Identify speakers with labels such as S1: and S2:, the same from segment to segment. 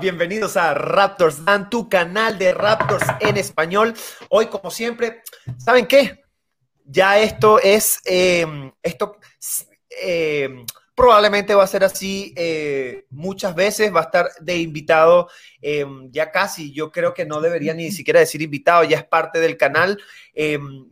S1: Bienvenidos a Raptors Dan, tu canal de Raptors en español. Hoy, como siempre, ¿saben qué? Ya esto es, em, esto em, probablemente va a ser así eh, muchas veces, va a estar de invitado em, ya casi, yo creo que no debería ni siquiera decir invitado, ya es parte del canal,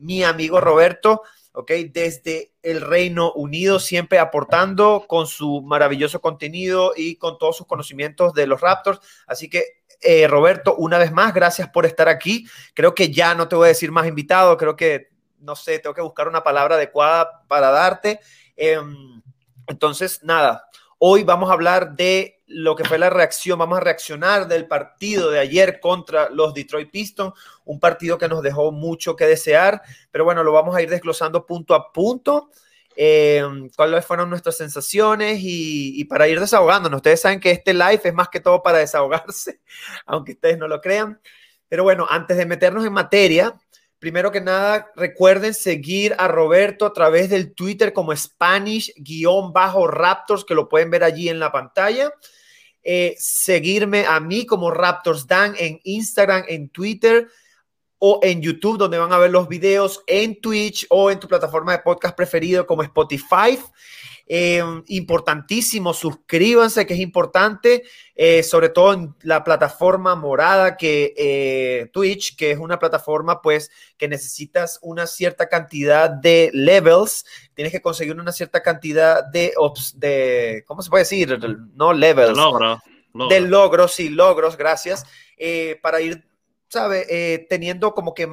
S1: mi amigo Roberto. ¿Ok? Desde el Reino Unido, siempre aportando con su maravilloso contenido y con todos sus conocimientos de los Raptors. Así que, eh, Roberto, una vez más, gracias por estar aquí. Creo que ya no te voy a decir más invitado, creo que, no sé, tengo que buscar una palabra adecuada para darte. Em, entonces, nada, hoy vamos a hablar de lo que fue la reacción, vamos a reaccionar del partido de ayer contra los Detroit Pistons, un partido que nos dejó mucho que desear, pero bueno, lo vamos a ir desglosando punto a punto. Eh, cuáles fueron nuestras sensaciones y, para ir desahogándonos. Ustedes saben que este live es más que todo para desahogarse, aunque ustedes no lo crean. Pero bueno, antes de meternos en materia, primero que nada, recuerden seguir a Roberto a través del Twitter como Spanish-Raptors, que lo pueden ver allí en la pantalla. Eh, seguirme a mí como Raptors Dan en Instagram, en Twitter o en YouTube, donde van a ver los videos, en Twitch o en tu plataforma de podcast preferido como Spotify. Em, importantísimo, suscríbanse, que es importante, eh, sobre todo en la plataforma morada que eh, Twitch, que es una plataforma pues que necesitas una cierta cantidad de levels, tienes que conseguir una cierta cantidad de, de ¿cómo se puede decir? No levels. De logros. De logros, sí, logros, gracias, eh, para ir, ¿sabe? teniendo como que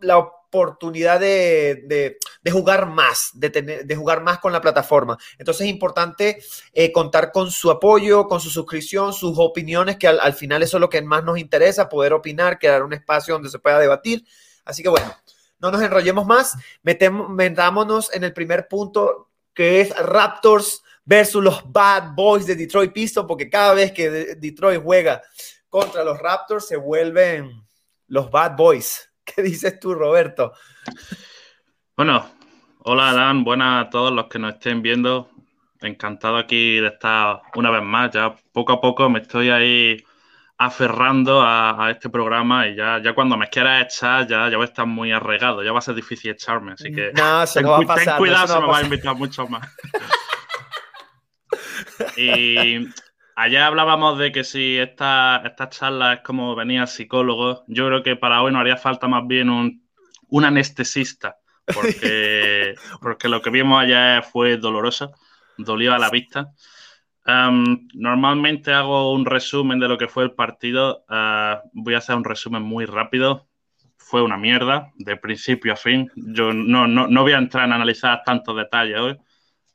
S1: la oportunidad de, jugar más, de, tener, de jugar más con la plataforma. Entonces es importante eh, contar con su apoyo, con su suscripción, sus opiniones, que al, final eso es lo que más nos interesa, poder opinar, crear un espacio donde se pueda debatir. Así que bueno, no nos enrollemos más, metemos, metámonos en el primer punto que es Raptors versus los Bad Boys de Detroit Pistons, porque cada vez que Detroit juega contra los Raptors se vuelven los Bad Boys. ¿Qué dices tú, Roberto?
S2: Bueno, hola Dan, buenas a todos los que nos estén viendo. Encantado aquí de estar una vez más. Ya poco a poco me estoy ahí aferrando a, este programa y ya, ya cuando me quieras echar ya, ya voy a estar muy arregado, ya va a ser difícil echarme, así que
S1: no, se ten, va a pasar,
S2: ten cuidado, se, me va a invitar mucho más. y Ayer hablábamos de que si esta, esta charla es como venía el psicólogo, yo creo que para hoy nos haría falta más bien un, un anestesista, porque, porque lo que vimos ayer fue doloroso, dolió a la vista. Normalmente hago un resumen de lo que fue el partido. Eh, voy a hacer un resumen muy rápido. Fue una mierda, de principio a fin. Yo no, no, no voy a entrar en analizar tantos detalles hoy.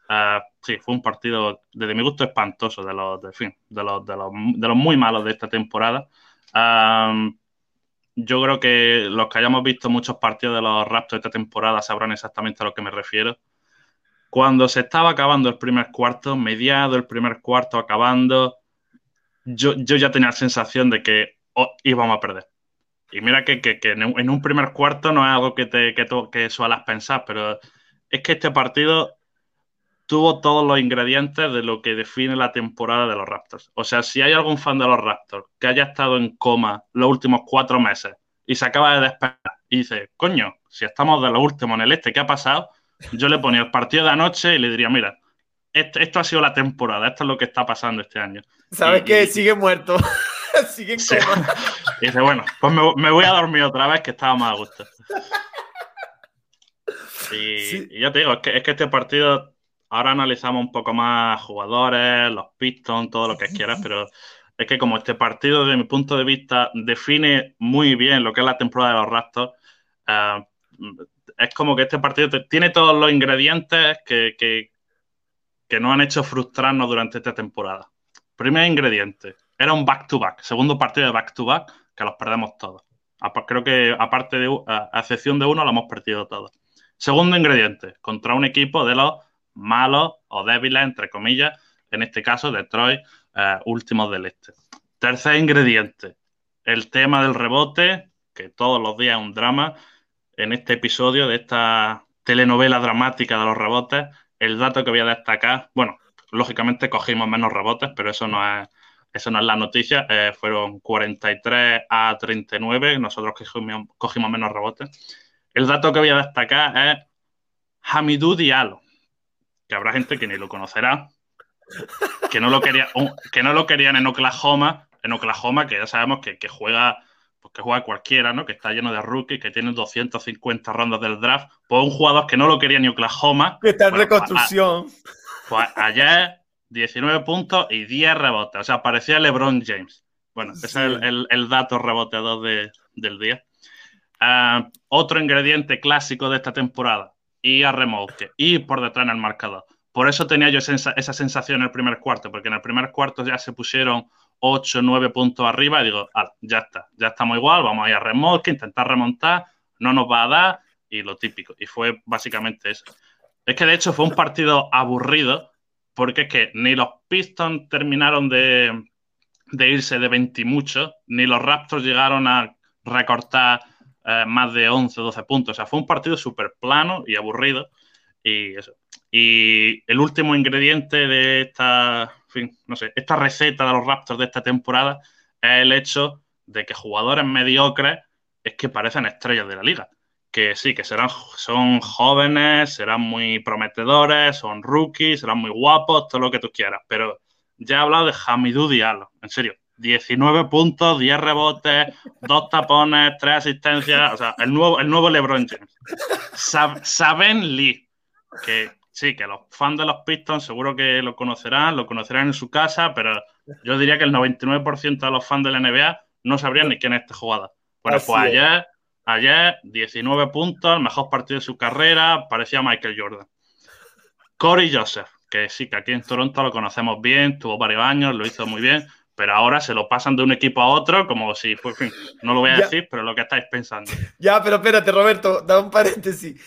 S2: Uh, sí, fue un partido, desde mi gusto, espantoso, de los, de, fin, de los, de los, de los muy malos de esta temporada. yo creo que los que hayamos visto muchos partidos de los Raptors esta temporada sabrán exactamente a lo que me refiero. Cuando se estaba acabando el primer cuarto, mediado el primer cuarto, acabando, yo, yo ya tenía la sensación de que oh, íbamos a perder. Y mira que, que, que, en un primer cuarto no es algo que, te, que, que suelas pensar, pero es que este partido tuvo todos los ingredientes de lo que define la temporada de los Raptors. O sea, si hay algún fan de los Raptors que haya estado en coma los últimos cuatro meses y se acaba de despertar y dice, coño, si estamos de lo último en el este, ¿qué ha pasado? Yo le ponía el partido de anoche y le diría, mira, esto, ha sido la temporada, esto es lo que está pasando este año.
S1: ¿Sabes qué? Sigue muerto. Sigue en coma.
S2: Y dice, bueno, pues me, voy a dormir otra vez que estaba más a gusto. Y, ya te digo, es que este partido ahora analizamos un poco más jugadores, los Pistons, todo lo que quieras, pero es que como este partido, desde mi punto de vista, define muy bien lo que es la temporada de los Raptors, eh, es como que este partido tiene todos los ingredientes que, que, que nos han hecho frustrarnos durante esta temporada. Primer ingrediente, era un back-to-back, segundo partido de back-to-back, que los perdemos todos. Creo que aparte de, a excepción de uno, lo hemos perdido todos. Segundo ingrediente, contra un equipo de los malos o débiles, entre comillas, en este caso Detroit, eh, últimos del este. Tercer ingrediente, el tema del rebote, que todos los días es un drama. En este episodio de esta telenovela dramática de los rebotes, el dato que voy a destacar, bueno, lógicamente cogimos menos rebotes, pero eso no es, eso no es la noticia, eh, fueron 43 a 39, nosotros cogimos, cogimos menos rebotes. El dato que voy a destacar es Hamidou Diallo, que habrá gente que ni lo conocerá, que no lo, quería, que no lo querían en Oklahoma, en Oklahoma, que ya sabemos que, juega pues que juega cualquiera, ¿no? Que está lleno de rookies, que tiene 250 rondas del draft. Pues un jugador que no lo quería ni Oklahoma.
S1: Que está en reconstrucción.
S2: pues ayer 19 puntos y 10 rebotes. O sea, parecía LeBron James. Bueno, ese es el, dato reboteador del día. Ah, otro ingrediente clásico de esta temporada, y a remolque, y por detrás en el marcador. Por eso tenía yo esa sensación en el primer cuarto, porque en el primer cuarto ya se pusieron 8, 9 puntos arriba y digo, ya está, ya estamos igual, vamos a ir a remolque, intentar remontar, no nos va a dar y lo típico. Y fue básicamente eso. Es que de hecho fue un partido aburrido porque es que ni los Pistons terminaron de, irse de 20 y mucho, ni los Raptors llegaron a recortar eh, más de 11 o 12 puntos. O sea, fue un partido súper plano y aburrido. Y eso. Y el último ingrediente de esta, no sé, esta receta de los Raptors de esta temporada es el hecho de que jugadores mediocres es que parecen estrellas de la liga. Que sí, que serán, son jóvenes, serán muy prometedores, son rookies, serán muy guapos, todo lo que tú quieras. Pero ya he hablado de Hamidou Diallo, en serio. 19 puntos, 10 rebotes, 2 tapones, 3 asistencias. O sea, el nuevo, el nuevo LeBron James. Saben Lee, que sí, que los fans de los Pistons seguro que lo conocerán, lo conocerán en su casa, pero yo diría que el 99% de los fans de la NBA no sabrían ni quién es este jugador. Bueno, pues ayer, ayer, 19 puntos, el mejor partido de su carrera, parecía Michael Jordan. Corey Joseph, que sí, que aquí en Toronto lo conocemos bien, tuvo varios años, lo hizo muy bien, pero ahora se lo pasan de un equipo a otro como si, pues, no lo voy a decir, pero lo que estáis pensando.
S1: Ya, pero espérate, Roberto, da un paréntesis.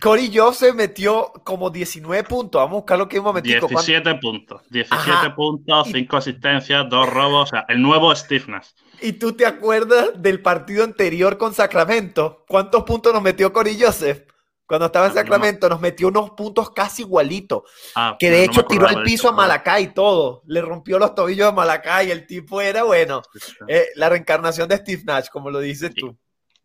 S1: Corey Joseph metió como 19 puntos. Vamos a buscar lo que hemos metido.
S2: 17 puntos. 17 puntos, 5 asistencias, 2 robos. O sea, el nuevo Stiffness.
S1: ¿Y tú te acuerdas del partido anterior con Sacramento? ¿Cuántos puntos nos metió Corey Joseph? Cuando estaba en Sacramento, nos metió unos puntos casi igualitos. Ah, que de hecho tiró al piso a Malacay y todo. Le rompió los tobillos a Malacay. El tipo era, bueno, eh, la reencarnación de Steve Nash, como lo dices tú.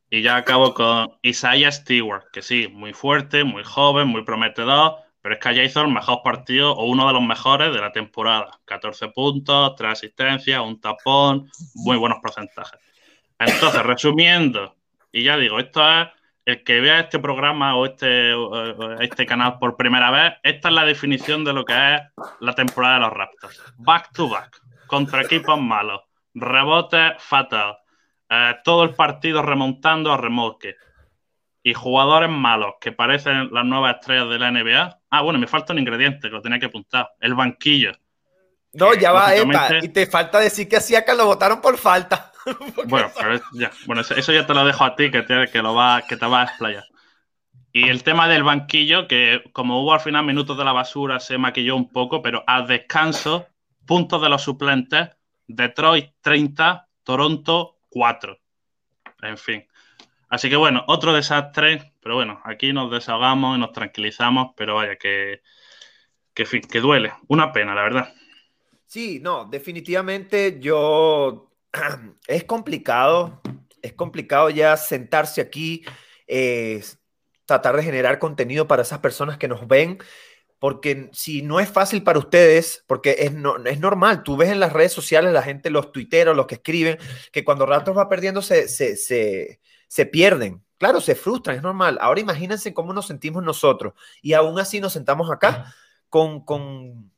S2: Y ya acabo con Isaiah Stewart, que sí, muy fuerte, muy joven, muy prometedor, pero es que ya hizo el mejor partido o uno de los mejores de la temporada. 14 puntos, 3 asistencias, un tapón, muy buenos porcentajes. Entonces, resumiendo, y ya digo, esto es el que vea este programa o este, este canal por primera vez, esta es la definición de lo que es la temporada de los Raptors. Back to back, contra equipos malos, rebote fatal, eh, todo el partido remontando a remolque. Y jugadores malos que parecen las nuevas estrellas de la NBA. Ah, bueno, me falta un ingrediente que lo tenía que apuntar. El banquillo.
S1: No, ya va, Epa. Y te falta decir que que lo votaron por falta.
S2: bueno, ya, bueno, eso ya te lo dejo a ti, que te, que lo va, que te va a explayar. Y el tema del banquillo, que como hubo al final minutos de la basura, se maquilló un poco, pero al descanso, puntos de los suplentes, Detroit 30, Toronto 4. En fin. Así que bueno, otro desastre, pero bueno, aquí nos desahogamos y nos tranquilizamos, pero vaya, que, que, que duele. Una pena, la verdad.
S1: Sí, no, definitivamente yo... Es complicado, es complicado ya sentarse aquí, eh, tratar de generar contenido para esas personas que nos ven porque si no es fácil para ustedes, porque es, no, es normal, tú ves en las redes sociales la gente, los tuiteros, los que escriben, que cuando Raptors va perdiendo se, se, se, se, pierden. Claro, se frustran, es normal. Ahora imagínense cómo nos sentimos nosotros y aún así nos sentamos acá con, con,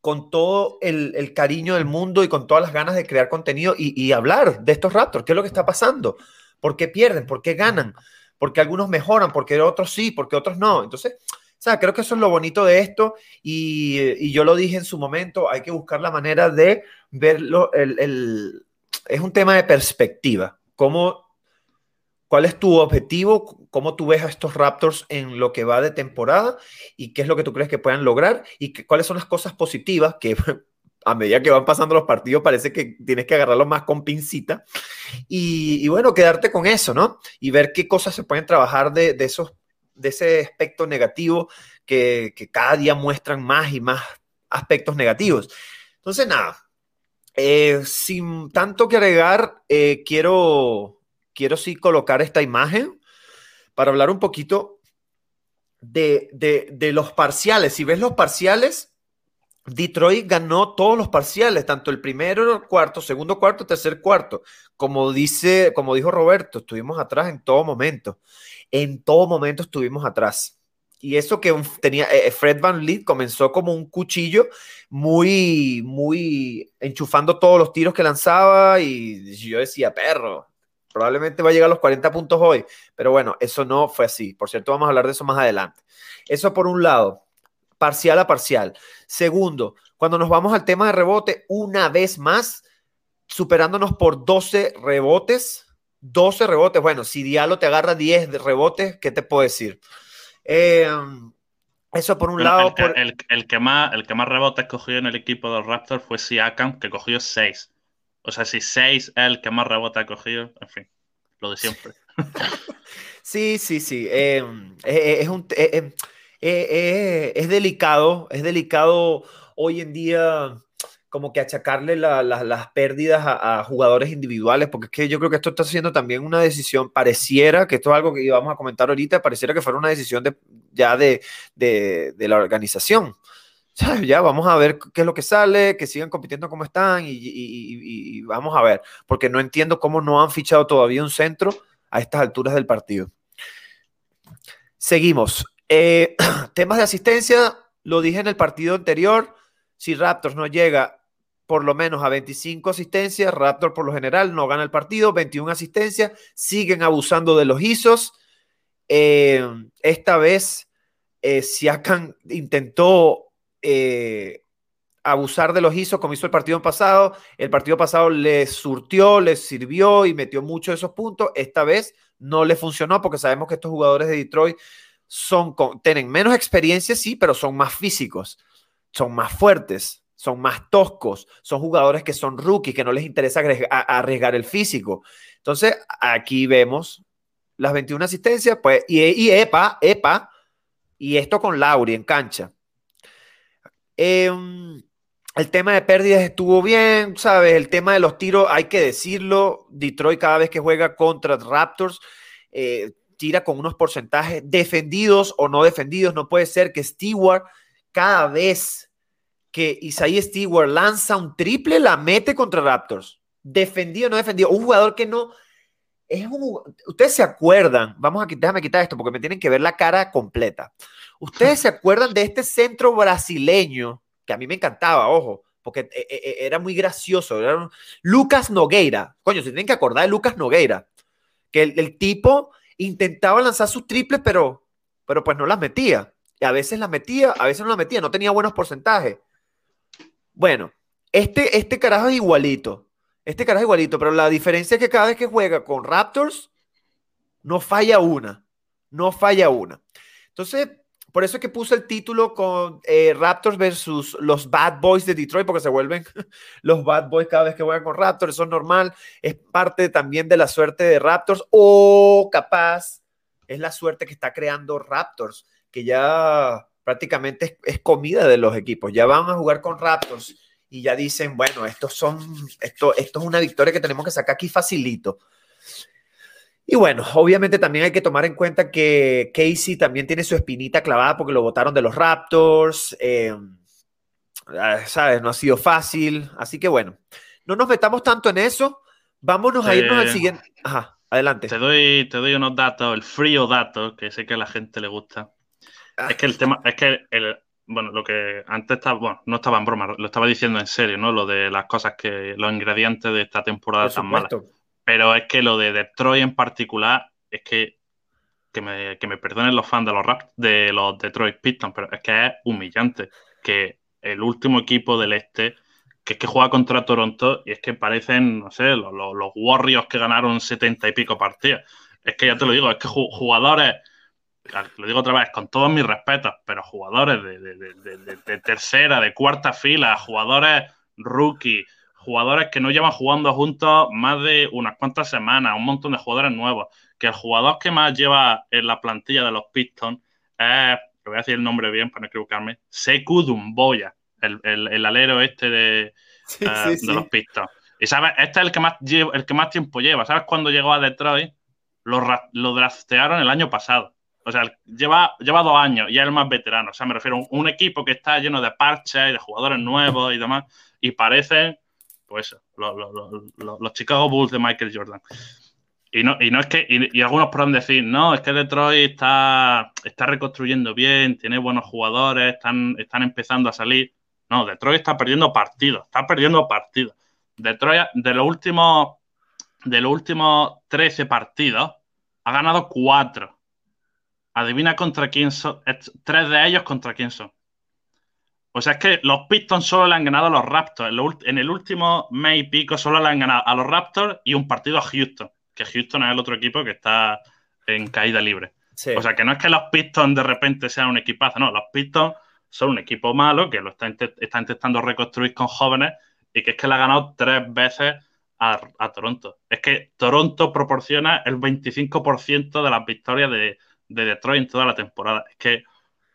S1: con todo el, cariño del mundo y con todas las ganas de crear contenido y, hablar de estos Raptors, qué es lo que está pasando, por qué pierden, por qué ganan, porque algunos mejoran, porque otros sí, porque otros no. Entonces, o sea, creo que eso es lo bonito de esto y, yo lo dije en su momento, hay que buscar la manera de verlo, el, es un tema de perspectiva, cómo, cuál es tu objetivo, cómo tú ves a estos Raptors en lo que va de temporada y qué es lo que tú crees que puedan lograr y cuáles son las cosas positivas que a medida que van pasando los partidos parece que tienes que agarrarlos más con pincita y, bueno, quedarte con eso, ¿no? Y ver qué cosas se pueden trabajar de, de esos de ese aspecto negativo que, cada día muestran más y más aspectos negativos. Entonces, nada, Eh, sin tanto que agregar, eh, quiero, quiero sí colocar esta imagen para hablar un poquito de, de, los parciales. Si ves los parciales, Detroit ganó todos los parciales, tanto el primero, cuarto, segundo, cuarto, tercer, cuarto. Como dice, como dijo Roberto, estuvimos atrás en todo momento. En todo momento estuvimos atrás. Y eso que tenía eh, Fred Van Leet comenzó como un cuchillo muy, muy enchufando todos los tiros que lanzaba y yo decía, perro, probablemente va a llegar a los 40 puntos hoy, pero bueno, eso no fue así. Por cierto, vamos a hablar de eso más adelante. Eso por un lado, parcial a parcial. Segundo, cuando nos vamos al tema de rebote, una vez más, superándonos por 12 rebotes, 12 rebotes. Bueno, si Diallo te agarra 10 de rebotes, ¿qué te puedo decir? Eh, eso por un lado.
S2: El, que más, el que más rebotes cogió en el equipo de los Raptors fue Siakam, que cogió 6. O sea, si 6 es el que más rebotes ha cogido, en fin, lo de siempre.
S1: sí, sí, sí. Eh, eh, es, un, es delicado, es delicado hoy en día como que achacarle las pérdidas a, jugadores individuales, porque es que yo creo que esto está siendo también una decisión, pareciera, que esto es algo que íbamos a comentar ahorita, pareciera que fuera una decisión de, ya de, la organización. Ya vamos a ver qué es lo que sale, que sigan compitiendo como están y, vamos a ver, porque no entiendo cómo no han fichado todavía un centro a estas alturas del partido. Seguimos. Eh, temas de asistencia, lo dije en el partido anterior, si Raptors no llega por lo menos a 25 asistencias. Raptor por lo general no gana el partido, 21 asistencias, siguen abusando de los ISOs. Eh, esta vez eh, Siakam intentó eh, abusar de los ISOs como hizo el partido pasado. El partido pasado le surtió, le sirvió y metió muchos de esos puntos. Esta vez no le funcionó porque sabemos que estos jugadores de Detroit son, tienen menos experiencia, sí, pero son más físicos, son más fuertes son más toscos, son jugadores que son rookies, que no les interesa arriesgar el físico. Entonces, aquí vemos las 21 asistencias, pues, y, EPA, EPA, y esto con Lauri en cancha. Em, el tema de pérdidas estuvo bien, ¿sabes? El tema de los tiros, hay que decirlo, Detroit cada vez que juega contra Raptors, eh, tira con unos porcentajes defendidos o no defendidos. No puede ser que Stewart cada vez que Isaiah Stewart lanza un triple, la mete contra Raptors. Defendido, no defendido. Un jugador que no. Es un, ustedes se acuerdan, vamos a déjame quitar esto porque me tienen que ver la cara completa. Ustedes se acuerdan de este centro brasileño que a mí me encantaba, ojo, porque eh, eh, eh, era muy gracioso. Era Lucas Nogueira. Coño, se tienen que acordar de Lucas Nogueira. Que el, tipo intentaba lanzar sus triples, pero, pero pues no las metía. Y a veces las metía, a veces no las metía, no tenía buenos porcentajes. Bueno, este, este carajo es igualito. Este carajo es igualito, pero la diferencia es que cada vez que juega con Raptors, no falla una. No falla una. Entonces, por eso es que puse el título con eh, Raptors versus los Bad Boys de Detroit, porque se vuelven los Bad Boys cada vez que juegan con Raptors. Eso es normal. Es parte también de la suerte de Raptors. O capaz es la suerte que está creando Raptors, que ya prácticamente es, comida de los equipos. Ya van a jugar con Raptors y ya dicen, bueno, estos son, esto, esto es una victoria que tenemos que sacar aquí facilito. Y bueno, obviamente también hay que tomar en cuenta que Casey también tiene su espinita clavada porque lo votaron de los Raptors. Eh, ah, ¿Sabes? No ha sido fácil. Así que bueno, no nos metamos tanto en eso. Vámonos a irnos al siguiente. Ajá, adelante.
S2: Te doy, te doy unos datos, el frío dato, que sé que a la gente le gusta. Es que el tema, es que el, bueno, lo que antes estaba, bueno, no estaba en broma, lo estaba diciendo en serio, ¿no? Lo de las cosas que, los ingredientes de esta temporada tan mala. Pero es que lo de Detroit en particular, es que, que me, que me perdonen los fans de los rap, de los Detroit Pistons, pero es que es humillante que el último equipo del este, que es que juega contra Toronto, y es que parecen, no sé, los, los Warriors que ganaron setenta y pico partidas. Es que ya te lo digo, es que jugadores lo digo otra vez, con todos mis respetos, pero jugadores de, tercera, de cuarta fila, jugadores rookie, jugadores que no llevan jugando juntos más de unas cuantas semanas, un montón de jugadores nuevos, que el jugador que más lleva en la plantilla de los Pistons es, le voy a decir el nombre bien para no equivocarme, Seku Dumboya, el, el, alero este de, eh, de los Pistons. Y sabes, este es el que más, el que más tiempo lleva. ¿Sabes cuando llegó a Detroit? Lo, lo draftearon el año pasado. O sea, lleva, lleva dos años y es el más veterano. O sea, me refiero a un, equipo que está lleno de parches y de jugadores nuevos y demás. Y parecen, pues, los Chicago Bulls de Michael Jordan. Y no, y no es que, y, algunos podrán decir, no, es que Detroit está, está reconstruyendo bien, tiene buenos jugadores, están, están empezando a salir. No, Detroit está perdiendo partidos, está perdiendo partidos. Detroit, de los últimos, de los últimos 13 partidos, ha ganado 4. Adivina contra quién son, tres de ellos contra quién son. O sea, es que los Pistons solo le han ganado a los Raptors. En el último mes y pico solo le han ganado a los Raptors y un partido a Houston que Houston es el otro equipo que está en caída libre. O sea, que no es que los Pistons de repente sean un equipazo, no, los Pistons son un equipo malo que lo está, intentando reconstruir con jóvenes y que es que le ha ganado tres veces a, Toronto. Es que Toronto proporciona el 25% de las victorias de, Detroit en toda la temporada. Es que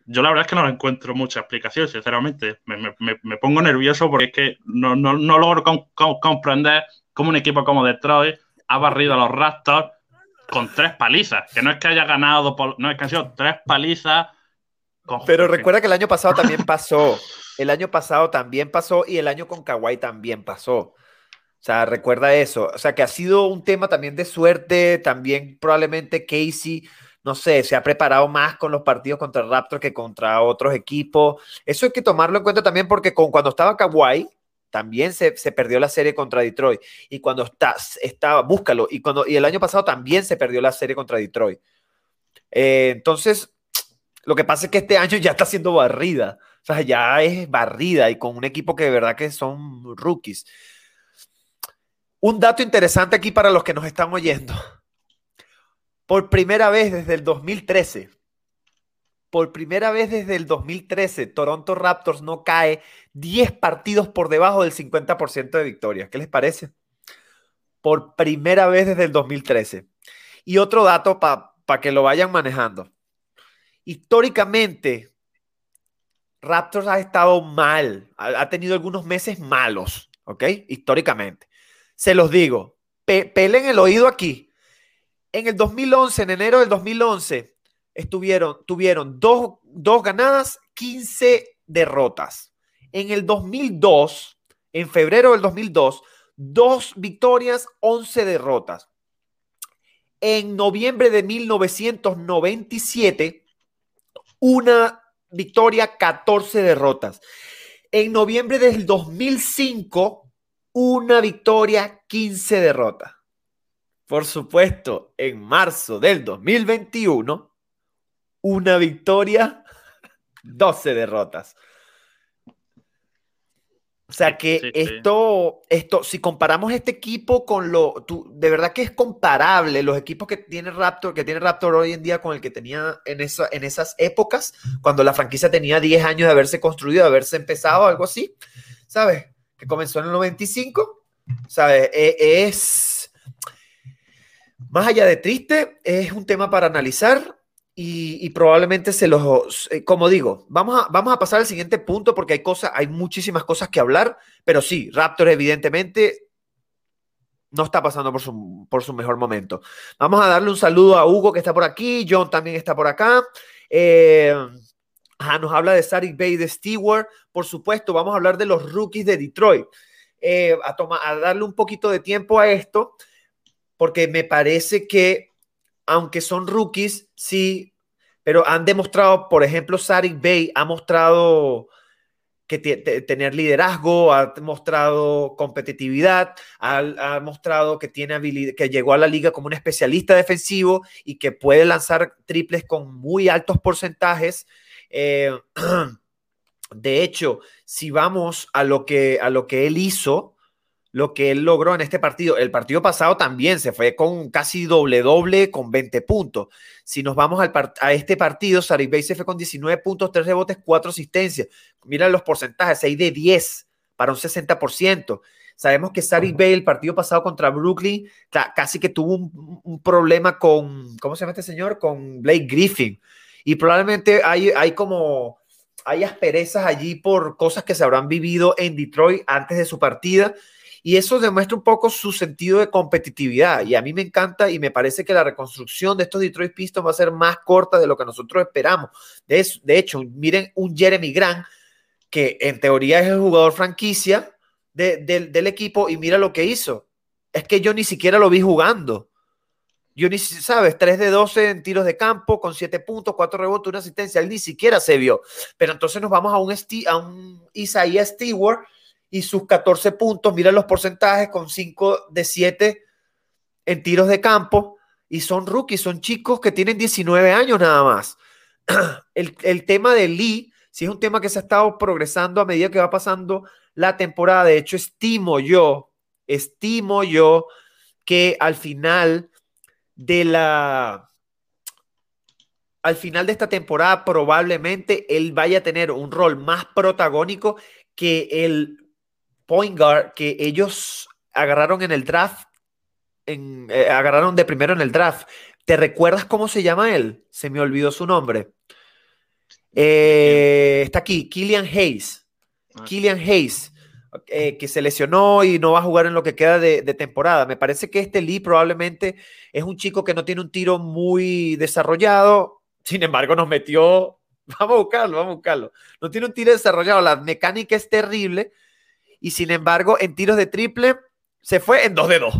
S2: yo la verdad es que no encuentro mucha explicación, sinceramente. Me, pongo nervioso porque es que no, logro comprender cómo un equipo como Detroit ha barrido a los Raptors con tres palizas. Que no es que haya ganado, no es que han sido tres palizas.
S1: Pero recuerda que el año pasado también pasó. El año pasado también pasó y el año con Kawhi también pasó. O sea, recuerda eso. O sea, que ha sido un tema también de suerte. También probablemente Casey, no sé, se ha preparado más con los partidos contra el Raptor que contra otros equipos. Eso hay que tomarlo en cuenta también porque con, cuando estaba Kawhi, también se, perdió la serie contra Detroit. Y cuando está, estaba, búscalo. Y, cuando, y el año pasado también se perdió la serie contra Detroit. Eh, entonces, lo que pasa es que este año ya está siendo barrida. O sea, ya es barrida y con un equipo que de verdad que son rookies. Un dato interesante aquí para los que nos están oyendo. Por primera vez desde el 2013, por primera vez desde el 2013, Toronto Raptors no cae 10 partidos por debajo del 50% de victorias. ¿Qué les parece? Por primera vez desde el 2013. Y otro dato para que lo vayan manejando. Históricamente, Raptors ha estado mal, ha, tenido algunos meses malos, ¿ok? Históricamente. Se los digo, pelen el oído aquí. En el 2011, en enero del 2011, estuvieron, tuvieron dos, ganadas, 15 derrotas. En el 2002, en febrero del 2002, dos victorias, 11 derrotas. En noviembre de 1997, una victoria, 14 derrotas. En noviembre del 2005, una victoria, 15 derrotas. Por supuesto, en marzo del 2021, una victoria, 12 derrotas. O sea que esto, esto, si comparamos este equipo con lo, de verdad que es comparable los equipos que tiene Raptor, que tiene Raptor hoy en día con el que tenía en, esa, en esas épocas, cuando la franquicia tenía 10 años de haberse construido, de haberse empezado, algo así, ¿sabes? Que comenzó en el 95, ¿sabes? E, es, más allá de triste, es un tema para analizar y, probablemente se los, eh, como digo, vamos a, vamos a pasar al siguiente punto porque hay cosas, hay muchísimas cosas que hablar, pero sí, Raptor evidentemente no está pasando por su, por su mejor momento. Vamos a darle un saludo a Hugo que está por aquí, John también está por acá. Eh, nos habla de Sarik Bay de Stewart, por supuesto, vamos a hablar de los rookies de Detroit. Eh, a, a darle un poquito de tiempo a esto, porque me parece que aunque son rookies, sí, pero han demostrado, por ejemplo, Sarik Bay ha mostrado que tener liderazgo, ha mostrado competitividad, ha, mostrado que tiene habilidad, que llegó a la liga como un especialista defensivo y que puede lanzar triples con muy altos porcentajes. Eh, de hecho, si vamos a lo que, a lo que él hizo, lo que él logró en este partido. El partido pasado también se fue con casi doble doble con 20 puntos. Si nos vamos al a este partido, Sarik Bey se fue con 19 puntos, 3 rebotes, 4 asistencias. Mira los porcentajes, 6 de 10 para un 60%. Sabemos que Sarik Bey el partido pasado contra Brooklyn casi que tuvo un, un, problema con, ¿cómo se llama este señor? Con Blake Griffin. Y probablemente hay, hay como hay asperezas allí por cosas que se habrán vivido en Detroit antes de su partida. Y eso demuestra un poco su sentido de competitividad. Y a mí me encanta y me parece que la reconstrucción de estos Detroit Pistons va a ser más corta de lo que nosotros esperamos. De, de hecho, miren un Jeremy Grant, que en teoría es el jugador franquicia del equipo, y mira lo que hizo. Es que yo ni siquiera lo vi jugando. Yo ni sabes, 3 de 12 en tiros de campo, con 7 puntos, 4 rebotes, una asistencia. Él ni siquiera se vio. Pero entonces nos vamos a un, a un Isaiah Stewart y sus 14 puntos. Mira los porcentajes con 5 de 7 en tiros de campo. Y son rookies, son chicos que tienen 19 años nada más. El, el tema de Lee, si es un tema que se ha estado progresando a medida que va pasando la temporada. De hecho, estimo yo, estimo yo que al final de la al final de esta temporada probablemente él vaya a tener un rol más protagónico que el point guard que ellos agarraron en el draft, en, eh, agarraron de primero en el draft. ¿Te recuerdas cómo se llama él? Se me olvidó su nombre. Eh, está aquí, Killian Hayes. Ah. Killian Hayes. Eh, que se lesionó y no va a jugar en lo que queda de, temporada. Me parece que este Lee probablemente es un chico que no tiene un tiro muy desarrollado, sin embargo nos metió, vamos a buscarlo, vamos a buscarlo, no tiene un tiro desarrollado, la mecánica es terrible y sin embargo en tiros de triple se fue en 2 de 2.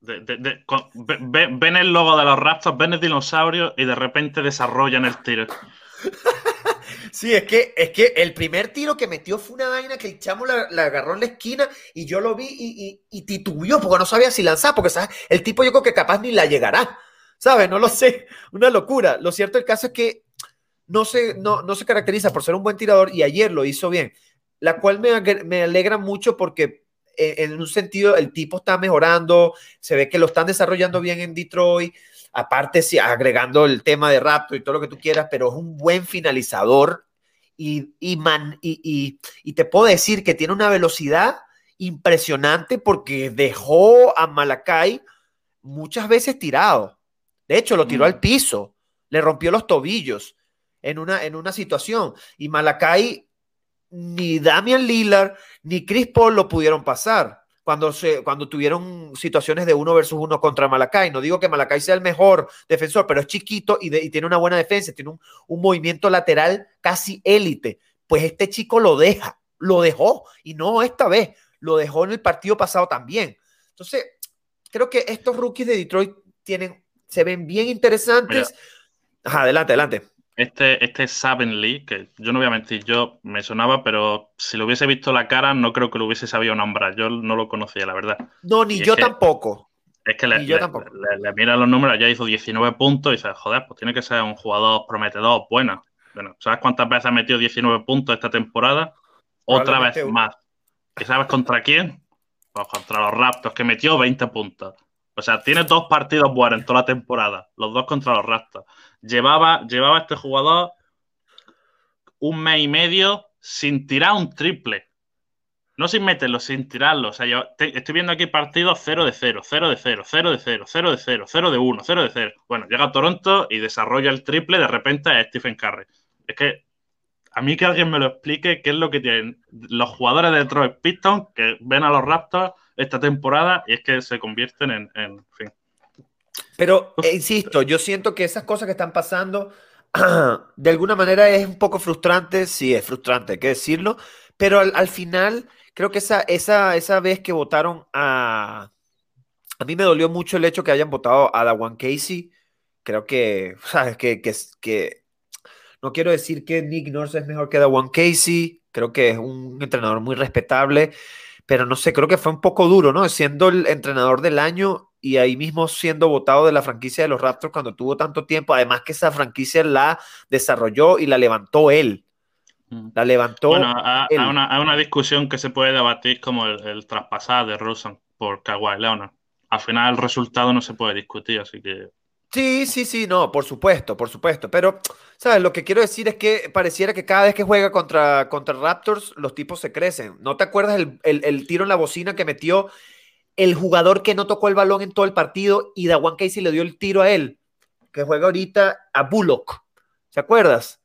S2: ven el logo de los Raptors, ven el dinosaurio y de repente desarrollan el tiro.
S1: Sí, es que, es que el primer tiro que metió fue una vaina que el chamo la, agarró en la esquina y yo lo vi y, y, titubió porque no sabía si lanzar, porque ¿sabes? el tipo yo creo que capaz ni la llegará, ¿sabes? No lo sé, una locura. Lo cierto del caso es que no se, no, no se caracteriza por ser un buen tirador y ayer lo hizo bien, la cual me, me alegra mucho porque eh, en un sentido el tipo está mejorando, se ve que lo están desarrollando bien en Detroit aparte sí, agregando el tema de Raptor y todo lo que tú quieras, pero es un buen finalizador y, y, man, y, y, te puedo decir que tiene una velocidad impresionante porque dejó a Malakai muchas veces tirado. De hecho, lo tiró al mm. piso, le rompió los tobillos en una, en una situación. Y Malakai, ni Damian Lillard, ni Chris Paul lo pudieron pasar cuando, se, cuando tuvieron situaciones de uno versus uno contra Malacay. No digo que Malacay sea el mejor defensor, pero es chiquito y, tiene una buena defensa, tiene un, un movimiento lateral casi élite. Pues este chico lo deja, lo dejó, y no esta vez, lo dejó en el partido pasado también. Entonces, creo que estos rookies de Detroit tienen, se ven bien interesantes. adelante, adelante.
S2: Este, este Saben Lee, que yo no voy a mentir, yo me sonaba, pero si lo hubiese visto la cara, no creo que lo hubiese sabido nombrar. Yo no lo conocía, la verdad.
S1: No, ni yo tampoco.
S2: Es que le, mira los números, ya hizo 19 puntos y dice, joder, pues tiene que ser un jugador prometedor, bueno. Bueno, ¿sabes cuántas veces ha metido 19 puntos esta temporada? Otra vez más. ¿Y sabes contra quién? Pues contra los Raptors, que metió 20 puntos. O sea, tiene dos partidos buenos en toda la temporada, los dos contra los Raptors. Llevaba, llevaba este jugador un mes y medio sin tirar un triple. No sin meterlo, sin tirarlo. O sea, yo estoy viendo aquí partidos 0 de 0, 0 de 0, 0 de 0, 0 de 0, 0 de 1, 0 de 0. Bueno, llega a Toronto y desarrolla el triple, de repente es Stephen Curry. Es que a mí que alguien me lo explique qué es lo que tienen los jugadores de Detroit Pistons que ven a los Raptors esta temporada y es que se convierten en, en fin.
S1: Pero, eh, insisto, yo siento que esas cosas que están pasando, de alguna manera es un poco frustrante, sí, es frustrante, hay que decirlo, pero al, final, creo que esa, esa, esa vez que votaron a... A mí me dolió mucho el hecho que hayan votado a Dawan Casey. Creo que, ¿sabes? Que, que, que no quiero decir que Nick Nurse es mejor que Dawan Casey. Creo que es un entrenador muy respetable pero no sé, creo que fue un poco duro, ¿no? Siendo el entrenador del año y ahí mismo siendo votado de la franquicia de los Raptors cuando tuvo tanto tiempo, además que esa franquicia la desarrolló y la levantó él. Mm. La levantó.
S2: Bueno, hay una, discusión que se puede debatir como el, el traspasar de Rosen por Kawhi Leonard. Al final el resultado no se puede discutir, así que
S1: Sí, sí, sí, no, por supuesto, por supuesto. Pero, ¿sabes? Lo que quiero decir es que pareciera que cada vez que juega contra, contra Raptors, los tipos se crecen. ¿No te acuerdas el, tiro en la bocina que metió el jugador que no tocó el balón en todo el partido y Dawan Casey le dio el tiro a él? Que juega ahorita a Bullock. ¿Se acuerdas?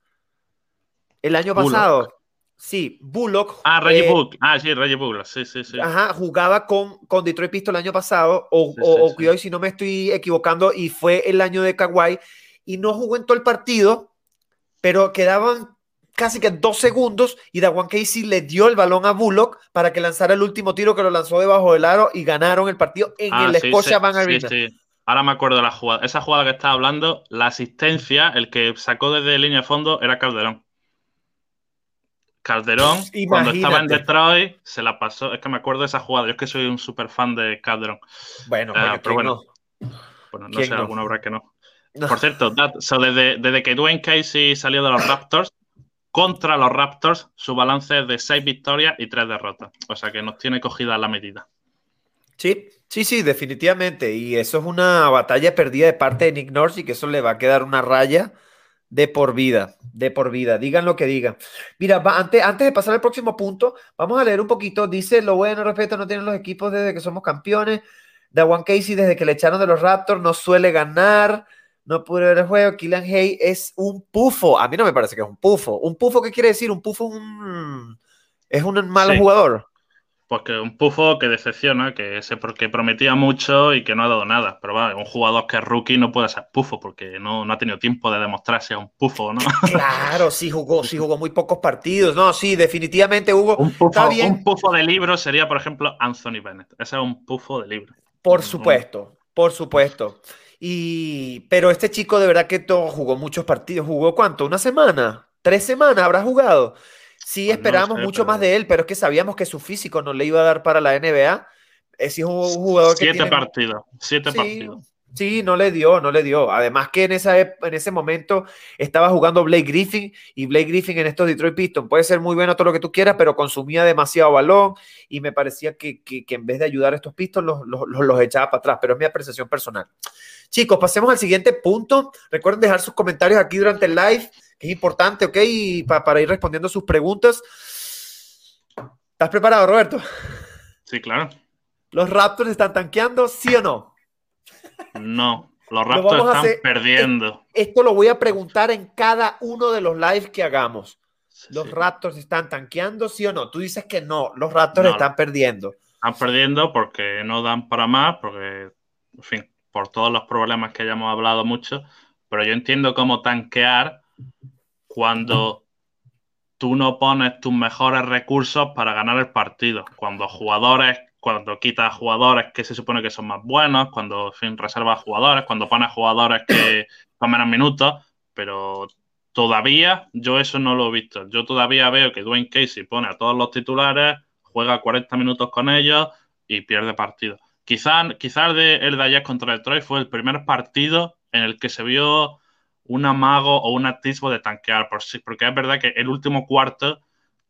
S1: El año pasado. Sí, Bullock.
S2: Ah, Reggie eh, Bullock. Ah, sí, Reggie Bullock. Sí, sí, sí.
S1: Ajá, jugaba con, con Detroit Pistons el año pasado, o, o, si no me estoy equivocando, y fue el año de Kawhi, y no jugó en todo el partido, pero quedaban casi que dos segundos y Dawan Casey le dio el balón a Bullock para que lanzara el último tiro que lo lanzó debajo del aro y ganaron el partido en ah, el Scotia Van Arena.
S2: Ahora me acuerdo de la jugada. Esa jugada que estaba hablando, la asistencia, el que sacó desde línea de fondo era Calderón. Calderón, cuando estaba en Detroit, se la pasó. Es que me acuerdo de esa jugada. Yo es que soy un súper fan de Calderón.
S1: Bueno, eh, pero bueno.
S2: No, bueno, no sé, alguna obra que no. Por cierto, desde, desde, que Dwayne Casey salió de los Raptors, contra los Raptors, su balance es de 6 victorias y 3 derrotas. O sea que nos tiene cogida la medida.
S1: Sí, sí, sí, definitivamente. Y eso es una batalla perdida de parte de Nick Nurse y que eso le va a quedar una raya de por vida, de por vida, digan lo que digan. Mira, antes, antes de pasar al próximo punto, vamos a leer un poquito. Dice, lo bueno, respeto, no tienen los equipos desde que somos campeones. Dawan Casey, desde que le echaron de los Raptors, no suele ganar. No pude ver el juego. Killian Hay es un pufo. A mí no me parece que es un pufo. ¿Un pufo qué quiere decir? Un pufo un... es un mal jugador
S2: pues que un pufo que decepciona, que se porque prometía mucho y que no ha dado nada. Pero va, un jugador que es rookie no puede ser pufo porque no, ha tenido tiempo de demostrarse a un pufo, ¿no?
S1: Claro, sí jugó, sí jugó muy pocos partidos. No, sí, definitivamente hubo.
S2: Un pufo, un pufo de libro sería, por ejemplo, Anthony Bennett. Ese es un pufo de libro.
S1: Por supuesto, por supuesto. Y, pero este chico de verdad que todo jugó muchos partidos. ¿Jugó cuánto? ¿Una semana? ¿Tres semanas habrá jugado? Sí, pues esperábamos mucho más de él, pero es que sabíamos que su físico no le iba a dar para la NBA. Es un jugador
S2: que. Siete partidos. Siete partidos.
S1: Sí, no le dio, no le dio. Además que en, esa, en ese momento estaba jugando Blake Griffin y Blake Griffin en estos Detroit Pistons puede ser muy bueno todo lo que tú quieras, pero consumía demasiado balón y me parecía que, en vez de ayudar a estos Pistons los, los, los, echaba para atrás, pero es mi apreciación personal. Chicos, pasemos al siguiente punto. Recuerden dejar sus comentarios aquí durante el live que es importante, ¿ok? Y para ir respondiendo sus preguntas. ¿Estás preparado, Roberto?
S2: Sí, claro.
S1: ¿Los Raptors están tanqueando, sí o no?
S2: No, los Raptors están perdiendo.
S1: Esto lo voy a preguntar en cada uno de los lives que hagamos. ¿Los Raptors están tanqueando, sí o no? Tú dices que no, los Raptors están perdiendo.
S2: Están perdiendo porque no dan para más, porque, en fin, por todos los problemas que hayamos hablado mucho. Pero yo entiendo cómo tanquear cuando tú no pones tus mejores recursos para ganar el partido. Cuando jugadores, cuando quitas jugadores que se supone que son más buenos, cuando en reservas jugadores, cuando pones jugadores que con menos minutos, pero todavía yo eso no lo he visto. Yo todavía veo que Dwayne Casey pone a todos los titulares, juega 40 minutos con ellos y pierde partido. Quizás quizás de, el de ayer contra Detroit fue el primer partido en el que se vio un amago o un atisbo de tanquear, por sí, porque es verdad que el último cuarto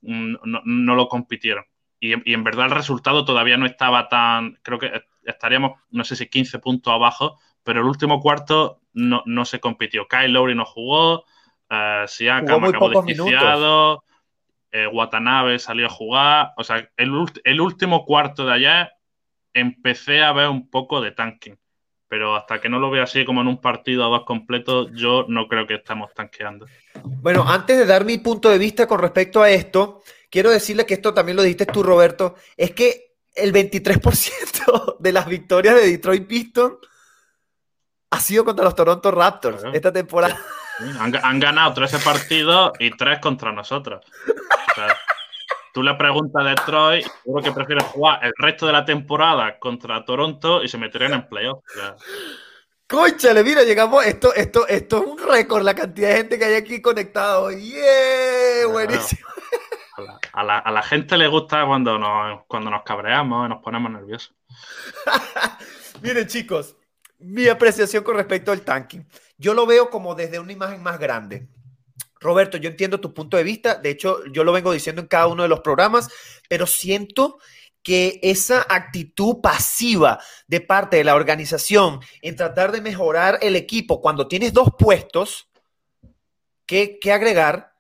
S2: mm, no, lo compitieron. Y, en verdad el resultado todavía no estaba tan, creo que estaríamos, no sé si 15 puntos abajo, pero el último cuarto no, no se compitió. Kyle Lowry no jugó, uh, Siakam acabó desquiciado, eh, Watanabe salió a jugar. O sea, el, el último cuarto de ayer empecé a ver un poco de tanking pero hasta que no lo vea así como en un partido a dos completos, yo no creo que estemos tanqueando.
S1: Bueno, antes de dar mi punto de vista con respecto a esto, quiero decirle que esto también lo dijiste tú, Roberto, es que el 23% de las victorias de Detroit Pistons ha sido contra los Toronto Raptors esta temporada.
S2: Han, han, ganado 13 partidos y 3 contra nosotros. O sea, Tú le preguntas a Detroit, creo que prefiere jugar el resto de la temporada contra Toronto y se meterían en playoff.
S1: Cónchale, mira, llegamos. Esto, esto, esto es un récord, la cantidad de gente que hay aquí conectado. ¡Yeah! Buenísimo.
S2: A la, a la, gente le gusta cuando nos, cuando nos cabreamos y nos ponemos nerviosos.
S1: Miren, chicos, mi apreciación con respecto al tanking. Yo lo veo como desde una imagen más grande. Roberto, yo entiendo tu punto de vista, de hecho yo lo vengo diciendo en cada uno de los programas, pero siento que esa actitud pasiva de parte de la organización en tratar de mejorar el equipo cuando tienes dos puestos que, agregar,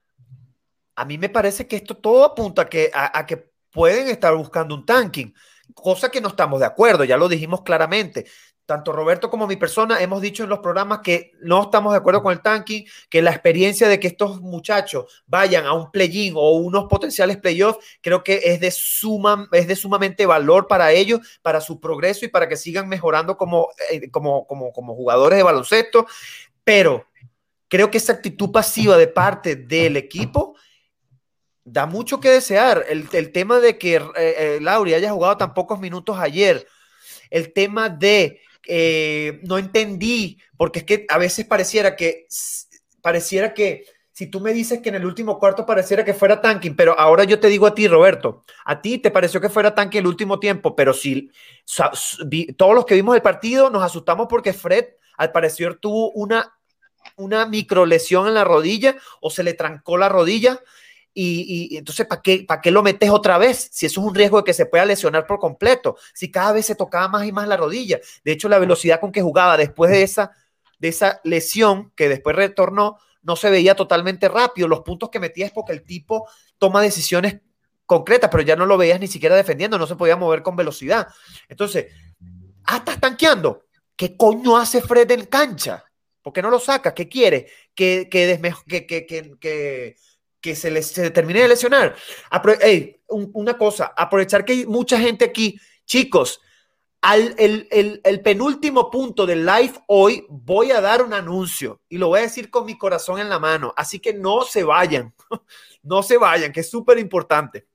S1: a mí me parece que esto todo apunta a que, a que pueden estar buscando un tanking, cosa que no estamos de acuerdo, ya lo dijimos claramente tanto Roberto como mi persona hemos dicho en los programas que no estamos de acuerdo con el tanking, que la experiencia de que estos muchachos vayan a un play-in o unos potenciales playoffs, creo que es de, suma, es de sumamente valor para ellos, para su progreso y para que sigan mejorando como, eh, como, como, como jugadores de baloncesto. Pero creo que esa actitud pasiva de parte del equipo da mucho que desear. El, tema de que eh, eh, Lauri haya jugado tan pocos minutos ayer, el tema de eh, no entendí, porque es que a veces pareciera que pareciera que si tú me dices que en el último cuarto pareciera que fuera tanking, pero ahora yo te digo a ti, Roberto, a ti te pareció que fuera tanking el último tiempo, pero si todos los que vimos el partido nos asustamos porque Fred al parecer tuvo una una micro lesión en la rodilla o se le trancó la rodilla. Y, entonces, ¿para qué, ¿para qué lo metes otra vez? Si eso es un riesgo de que se pueda lesionar por completo, si cada vez se tocaba más y más la rodilla. De hecho, la velocidad con que jugaba después de esa, de esa lesión que después retornó, no se veía totalmente rápido. Los puntos que metía es porque el tipo toma decisiones concretas, pero ya no lo veías ni siquiera defendiendo, no se podía mover con velocidad. Entonces, ah, estás tanqueando. ¿Qué coño hace Fred en cancha? ¿Por qué no lo saca? ¿Qué quiere? Que, que, que, que, se, le, se termine de lesionar. una cosa, aprovechar que hay mucha gente aquí. Chicos, al el, el, el, penúltimo punto del live hoy voy a dar un anuncio y lo voy a decir con mi corazón en la mano. Así que no se vayan, no se vayan, que es súper importante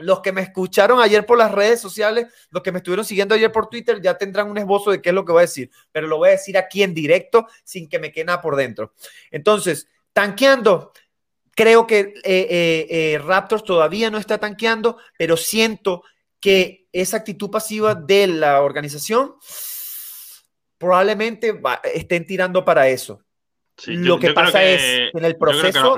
S1: los que me escucharon ayer por las redes sociales, los que me estuvieron siguiendo ayer por Twitter, ya tendrán un esbozo de qué es lo que voy a decir, pero lo voy a decir aquí en directo sin que me quede nada por dentro. Entonces, tanqueando, creo que eh, eh, eh, Raptors todavía no está tanqueando, pero siento que esa actitud pasiva de la organización probablemente estén tirando para eso. lo que pasa es en el proceso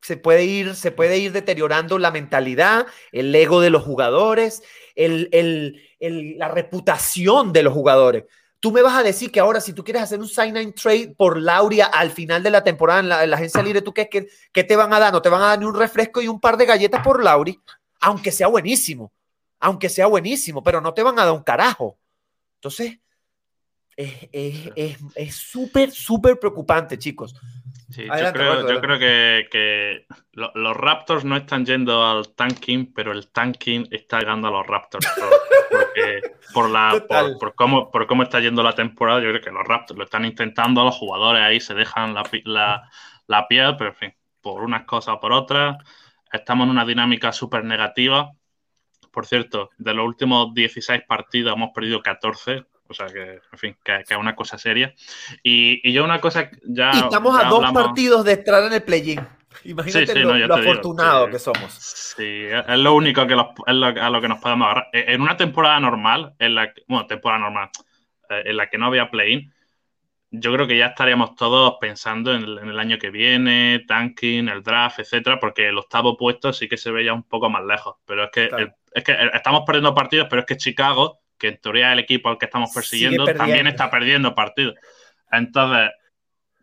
S1: se puede ir, se puede ir deteriorando la mentalidad, el ego de los jugadores, la reputación de los jugadores. Tú me vas a decir que ahora, si tú quieres hacer un sign-in trade por Lauria al final de la temporada en la, agencia libre, ¿tú qué, qué, te van a dar? No te van a dar ni un refresco y un par de galletas por Lauri, aunque sea buenísimo, aunque sea buenísimo, pero no te van a dar un carajo. Entonces, es súper, súper preocupante, chicos.
S2: Sí, yo creo, yo creo que, los Raptors no están yendo al tanking, pero el tanking está llegando a los Raptors. Por, la, por, cómo, por cómo está yendo la temporada, yo creo que los Raptors lo están intentando, los jugadores ahí se dejan la, la, la piel, pero en fin, por unas cosas o por otras, estamos en una dinámica súper negativa. Por cierto, de los últimos 16 partidos hemos perdido 14, o sea que, en fin, que, es una cosa seria. Y, yo una cosa ya...
S1: Y estamos a dos partidos de entrar en el play-in. Imagínate lo, afortunado que somos.
S2: Sí, es lo único que a lo que nos podemos agarrar. E, en una temporada normal, en la bueno, temporada normal, eh, en la que no había play-in, yo creo que ya estaríamos todos pensando en el, año que viene, tanking, el draft, etcétera, porque el octavo puesto sí que se veía un poco más lejos. Pero es que, es que estamos perdiendo partidos, pero es que Chicago que en teoría el equipo al que estamos persiguiendo también está perdiendo partidos. Entonces,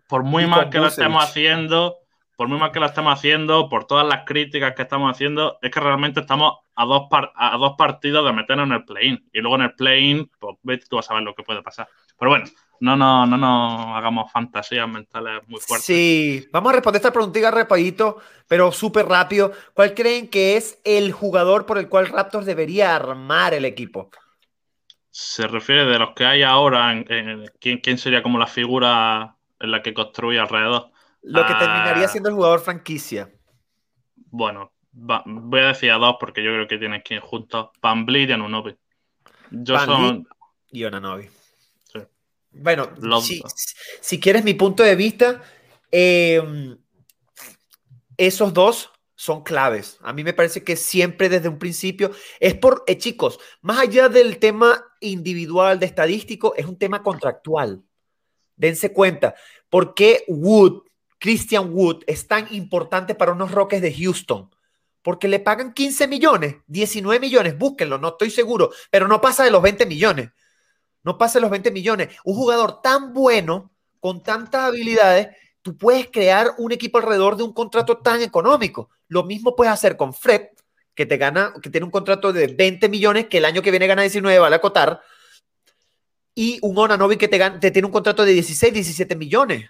S2: por muy mal que lo estemos haciendo, por muy mal que lo estemos haciendo, por todas las críticas que estamos haciendo, es que realmente estamos a dos, a dos partidos de meternos en el play-in. Y luego en el play-in, pues tú vas a ver lo que puede pasar. Pero bueno, no, no, no nos hagamos fantasías mentales muy fuertes.
S1: Sí, vamos a responder esta preguntita rapidito, pero súper rápido. ¿Cuál creen que es el jugador por el cual Raptors debería armar el equipo?
S2: Se refiere de los que hay ahora, en, ¿quién, sería como la figura en la que construye alrededor?
S1: Lo que terminaría ah, siendo el jugador franquicia.
S2: Bueno, voy a decir a dos porque yo creo que tienen que ir juntos. Van y Anunobi. Yo son...
S1: y Anunobi. Bueno, si, quieres mi punto de vista, em, esos dos son claves. A mí me parece que siempre desde un principio es por, eh, chicos, más allá del tema individual, de estadístico, es un tema contractual. Dense cuenta, ¿por qué Wood, Christian Wood, es tan importante para unos Rockets de Houston? Porque le pagan 15 millones, 19 millones, búsquenlo, no estoy seguro, pero no pasa de los 20 millones. No pasa de los 20 millones. Un jugador tan bueno, con tantas habilidades, tú puedes crear un equipo alrededor de un contrato tan económico. Lo mismo puedes hacer con Fred, que te gana, que tiene un contrato de 20 millones, que el año que viene gana 19, vale a acotar. y un Onanobi que te, te tiene un contrato de 16, 17 millones.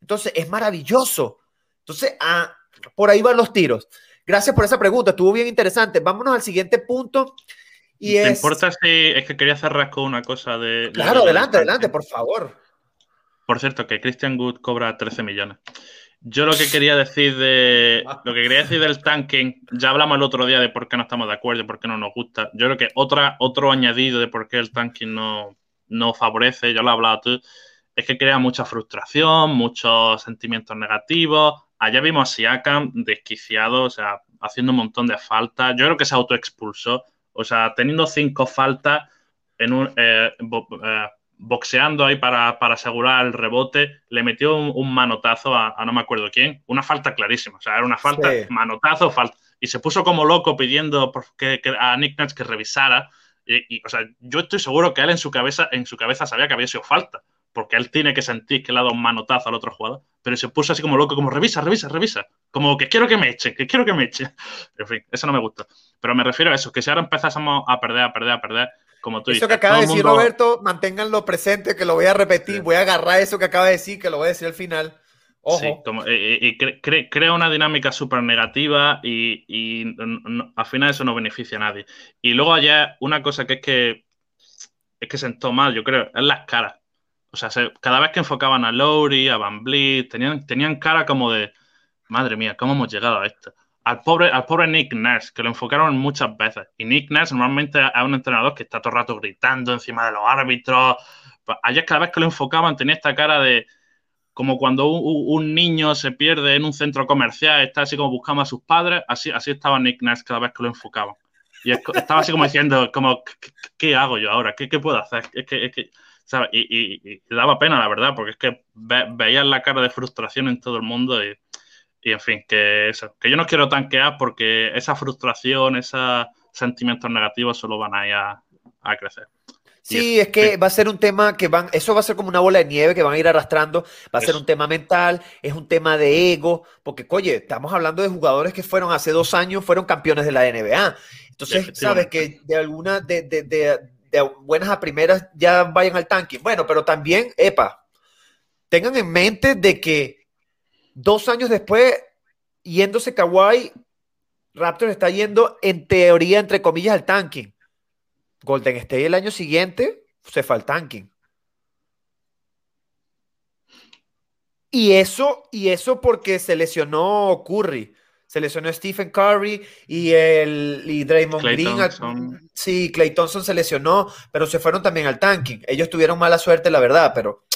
S1: Entonces, es maravilloso. Entonces, ah, por ahí van los tiros. Gracias por esa pregunta, estuvo bien interesante. Vámonos al siguiente punto. Y
S2: ¿Te importa si es que quería cerrar con una cosa de...
S1: Claro, adelante, adelante, por favor.
S2: Por cierto, que Christian Good cobra 13 millones. Yo lo que quería decir de lo que quería decir del tanking, ya hablamos el otro día de por qué no estamos de acuerdo por qué no nos gusta. Yo creo que otra, otro añadido de por qué el tanking no, no favorece, ya lo he hablado tú, es que crea mucha frustración, muchos sentimientos negativos. Allá vimos a Siakam desquiciado, o sea, haciendo un montón de faltas. Yo creo que se autoexpulsó, o sea, teniendo cinco faltas en un, eh, eh, boxeando ahí para, asegurar el rebote, le metió un, manotazo a, no me acuerdo quién, una falta clarísima, o sea, era una falta, manotazo, falta, y se puso como loco pidiendo que, a Nick Nurse que revisara, y, o sea, yo estoy seguro que él en su cabeza, en su cabeza sabía que había sido falta, porque él tiene que sentir que le ha dado un manotazo al otro jugador, pero se puso así como loco, como revisa, revisa, revisa, como que quiero que me eche, que quiero que me eche. En fin, eso no me gusta. Pero me refiero a eso, que si ahora empezásemos a perder, a perder, a perder, como tú
S1: eso que acaba de decir Roberto, manténganlo presente, que lo voy a repetir, voy a agarrar eso que acaba de decir, que lo voy a decir al final. Ojo. Sí,
S2: como, y, crea una dinámica súper negativa y, al final eso no beneficia a nadie. Y luego allá una cosa que es que es que sentó mal, yo creo, es las caras. O sea, cada vez que enfocaban a Lowry, a Van Vliet, tenían, tenían cara como de, madre mía, ¿cómo hemos llegado a esto? Al pobre, al pobre Nick Nurse, que lo enfocaron muchas veces. Y Nick Nurse normalmente es un entrenador que está todo el rato gritando encima de los árbitros. Ayer cada vez que lo enfocaban tenía esta cara de como cuando un, niño se pierde en un centro comercial, está así como buscando a sus padres, así, así estaba Nick Nurse cada vez que lo enfocaban. Y estaba así como diciendo, como, ¿qué, hago yo ahora? ¿Qué, puedo hacer? Es que, es que ¿sabes? Y, daba pena, la verdad, porque es que veías la cara de frustración en todo el mundo y y en fin, que eso, que yo no quiero tanquear porque esa frustración, esos sentimientos negativos solo van a ir a, crecer.
S1: Sí, es que va a ser un tema que van, eso va a ser como una bola de nieve que van a ir arrastrando, va a ser un tema mental, es un tema de ego, porque, oye, estamos hablando de jugadores que fueron hace dos años, fueron campeones de la NBA. Entonces, sabes que de alguna, de, de, de, buenas a primeras ya vayan al tanque. Bueno, pero también, epa, tengan en mente de que Dos años después, yéndose Kawhi, Raptors está yendo en teoría, entre comillas, al tanking. Golden State el año siguiente se fue al tanking. Y eso, y eso porque se lesionó Curry, se lesionó Stephen Curry y el y Draymond Green. Sí, Clay Thompson se lesionó, pero se fueron también al tanking. Ellos tuvieron mala suerte, la verdad, pero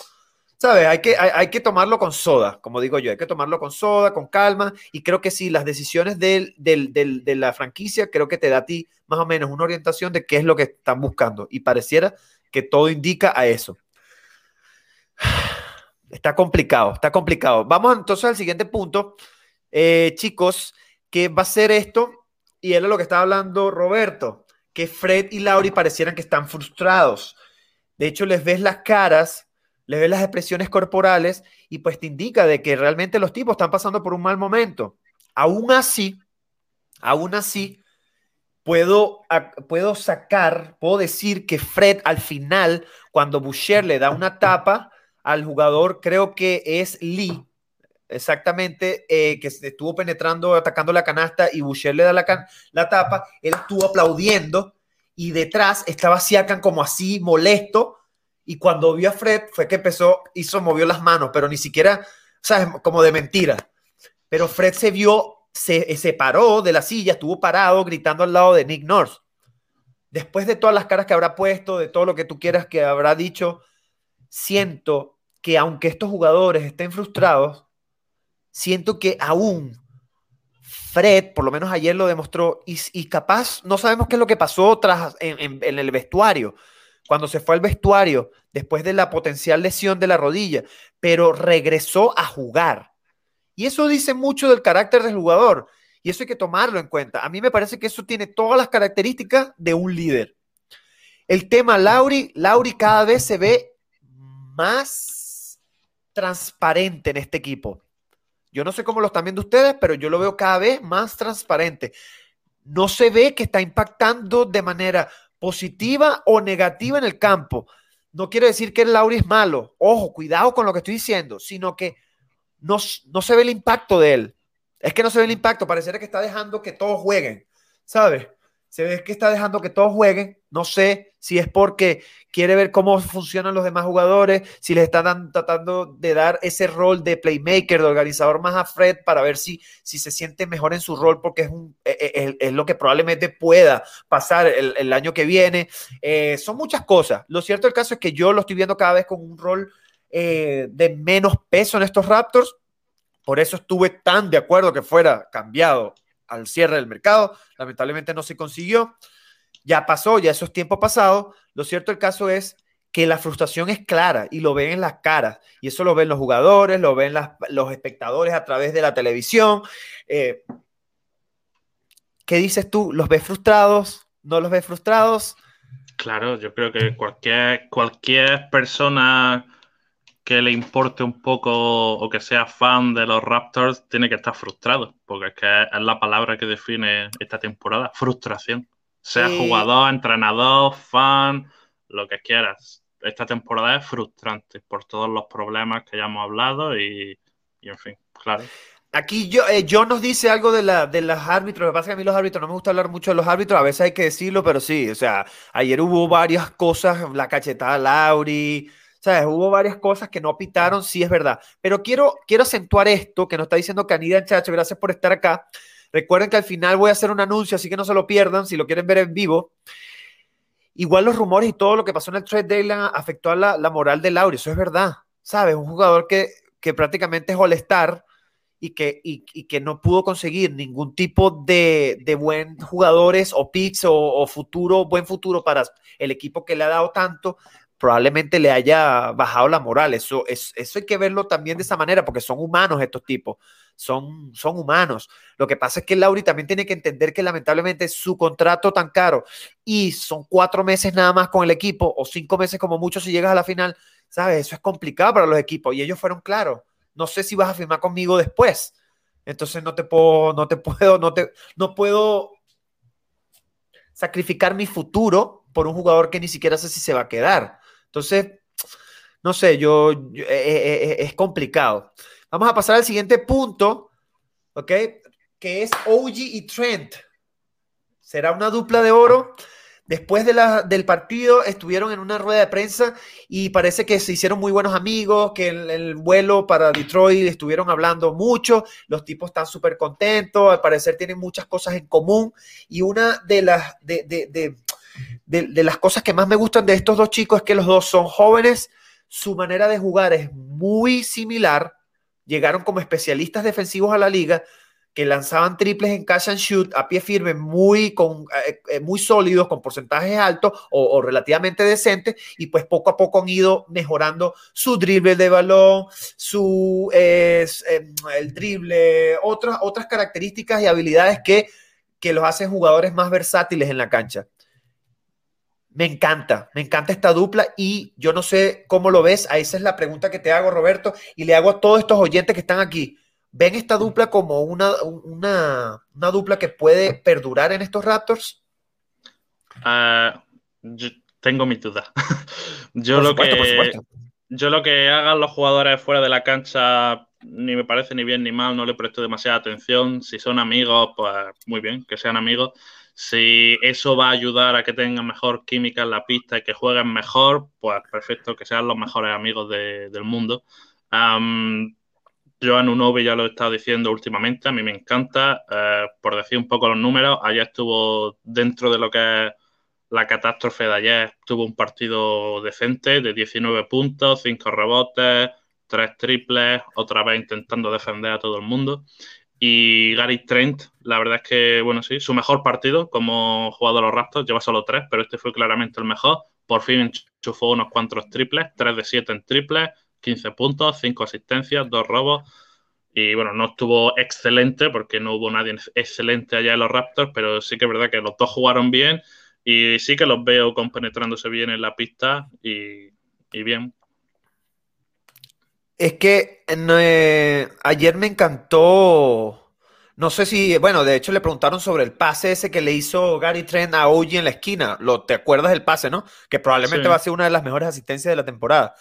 S1: ¿Sabes? Hay que, hay, que tomarlo con soda, como digo yo, hay que tomarlo con soda, con calma, y creo que sí, las decisiones de la franquicia, creo que te da a ti más o menos una orientación de qué es lo que están buscando, y pareciera que todo indica a eso. Está complicado, está complicado. Vamos entonces al siguiente punto, eh, chicos, que va a ser esto, y era lo que estaba hablando Roberto, que Fred y Lauri parecieran que están frustrados. De hecho, les ves las caras le ves las expresiones corporales y pues te indica de que realmente los tipos están pasando por un mal momento. Aún así, aún así, puedo, puedo sacar, puedo decir que Fred al final, cuando Boucher le da una tapa al jugador, creo que es Lee, exactamente, eh, que estuvo penetrando, atacando la canasta y Boucher le da la, la tapa, él estuvo aplaudiendo y detrás estaba Siakan como así molesto y cuando vio a Fred fue que empezó, hizo, movió las manos, pero ni siquiera, ¿sabes? Como de mentira. Pero Fred se vio, se, se paró de la silla, estuvo parado gritando al lado de Nick Nurse. Después de todas las caras que habrá puesto, de todo lo que tú quieras que habrá dicho, siento que aunque estos jugadores estén frustrados, siento que aún Fred, por lo menos ayer lo demostró, y, capaz no sabemos qué es lo que pasó tras, en el vestuario, cuando se fue al vestuario después de la potencial lesión de la rodilla, pero regresó a jugar. Y eso dice mucho del carácter del jugador. Y eso hay que tomarlo en cuenta. A mí me parece que eso tiene todas las características de un líder. El tema Lauri, Lauri cada vez se ve más transparente en este equipo. Yo no sé cómo lo están viendo ustedes, pero yo lo veo cada vez más transparente. No se ve que está impactando de manera positiva o negativa en el campo. no quiere decir que el Lauri es malo. Ojo, cuidado con lo que estoy diciendo, sino que no, no se ve el impacto de él. Es que no se ve el impacto, pareciera que está dejando que todos jueguen, ¿sabes? se ve que está dejando que todos jueguen. No sé si es porque quiere ver cómo funcionan los demás jugadores, si les están tratando de dar ese rol de playmaker, de organizador más a Fred para ver si, si se siente mejor en su rol, porque es, un, e, e, es, lo que probablemente pueda pasar el, año que viene. Eh, son muchas cosas. Lo cierto del caso es que yo lo estoy viendo cada vez con un rol eh, de menos peso en estos Raptors. Por eso estuve tan de acuerdo que fuera cambiado al cierre del mercado. Lamentablemente no se consiguió. Ya pasó, ya esos tiempos pasados. Lo cierto del caso es que la frustración es clara y lo ven en las caras. Y eso lo ven los jugadores, lo ven los espectadores a través de la televisión. Eh, ¿Qué dices tú? ¿Los ves frustrados? ¿No los ves frustrados?
S2: Claro, yo creo que cualquier, cualquier persona que le importe un poco o que sea fan de los Raptors tiene que estar frustrado, porque es que es la palabra que define esta temporada, frustración. Sea jugador, entrenador, fan, lo que quieras. Esta temporada es frustrante por todos los problemas que ya hemos hablado y, en fin, claro.
S1: Aquí yo, eh, John nos dice algo de, la, de los árbitros. Lo que pasa es que a mí los árbitros no me gusta hablar mucho de los árbitros. A veces hay que decirlo, pero sí. O sea, ayer hubo varias cosas. La cachetada Lauri, sea, Hubo varias cosas que no pitaron, sí es verdad. Pero quiero, quiero acentuar esto que nos está diciendo Canida Chacho. Gracias por estar acá. Recuerden que al final voy a hacer un anuncio, así que no se lo pierdan si lo quieren ver en vivo. Igual los rumores y todo lo que pasó en el trade deadline afectó a la, moral de Lauri. Eso es verdad. ¿Sabes? Un jugador que, que prácticamente es all-star y que, y, que no pudo conseguir ningún tipo de, de buen jugadores o picks o, o, futuro, buen futuro para el equipo que le ha dado tanto, probablemente le haya bajado la moral. Eso, es, eso hay que verlo también de esa manera, porque son humanos estos tipos, son, son humanos. Lo que pasa es que Lauri también tiene que entender que lamentablemente su contrato tan caro y son cuatro meses nada más con el equipo, o cinco meses como mucho si llegas a la final, ¿sabes? Eso es complicado para los equipos y ellos fueron claros. No sé si vas a firmar conmigo después. Entonces no te puedo, no te puedo, no te, no puedo sacrificar mi futuro por un jugador que ni siquiera sé si se va a quedar. Entonces, no sé, yo, eh, eh, eh, es complicado. Vamos a pasar al siguiente punto, ¿ok? Que es OG y Trent. ¿Será una dupla de oro? Después de la, del partido estuvieron en una rueda de prensa y parece que se hicieron muy buenos amigos, que el, el vuelo para Detroit estuvieron hablando mucho, los tipos están súper contentos, al parecer tienen muchas cosas en común y una de las, de, de, de, las cosas que más me gustan de estos dos chicos es que los dos son jóvenes, su manera de jugar es muy similar, llegaron como especialistas defensivos a la liga, que lanzaban triples en catch and shoot a pie firme, muy, con, eh, eh, muy sólidos, con porcentajes altos o, relativamente decentes, y pues poco a poco han ido mejorando su drible de balón, su em, el drible, otras, otras características y habilidades que, que los hacen jugadores más versátiles en la cancha. Me encanta, me encanta esta dupla y yo no sé cómo lo ves. Esa es la pregunta que te hago, Roberto, y le hago a todos estos oyentes que están aquí. ¿Ven esta dupla como una, una, dupla que puede perdurar en estos Raptors?
S2: Ah, tengo mi duda. yo, lo que, yo lo que hagan los jugadores fuera de la cancha ni me parece ni bien ni mal, no le presto demasiada atención. Si son amigos, pues muy bien, que sean amigos. Si eso va a ayudar a que tengan mejor química en la pista y que jueguen mejor, pues perfecto, que sean los mejores amigos del mundo. Um, Joan Unovi ya lo he estado diciendo últimamente, a mí me encanta. Eh, por decir un poco los números, ayer estuvo dentro de lo que es la catástrofe de ayer, tuvo un partido decente de 19 puntos, 5 rebotes, 3 triples, otra vez intentando defender a todo el mundo. Y Gary Trent, la verdad es que, bueno, sí, su mejor partido como jugador de los Raptors, lleva solo tres, pero este fue claramente el mejor. Por fin enchufó unos cuantos triples, 3 de 7 en triples, 15 puntos, 5 asistencias, 2 robos. Y bueno, no estuvo excelente porque no hubo nadie excelente allá en los Raptors, pero sí que es verdad que los dos jugaron bien y sí que los veo compenetrándose bien en la pista y, y bien.
S1: Es que eh, ayer me encantó No sé si, bueno, de hecho le preguntaron sobre el pase ese que le hizo Gary Trent a OG en la esquina. Lo, ¿Te acuerdas del pase, no? Que probablemente va a ser una de las mejores asistencias de la temporada.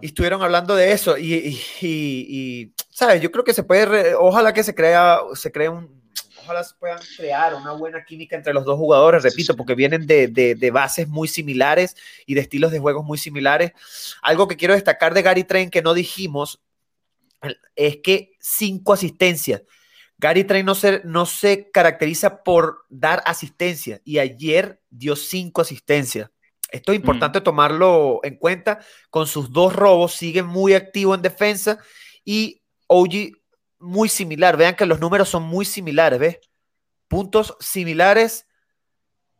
S1: Y estuvieron hablando de eso. Y, ¿sabes? Yo creo que se puede, ojalá que se crea, se cree un, ojalá se puedan crear una buena química entre los dos jugadores, repito, porque vienen de, de, bases muy similares y de estilos de juegos muy similares. Algo que quiero destacar de Gary Trent que no dijimos es que cinco asistencias. Gary Trent no se, no se caracteriza por dar asistencia y ayer dio cinco asistencias. Esto es importante tomarlo en cuenta. Con sus dos robos sigue muy activo en defensa y OG muy similar. Vean que los números son muy similares, ¿ves? Puntos similares,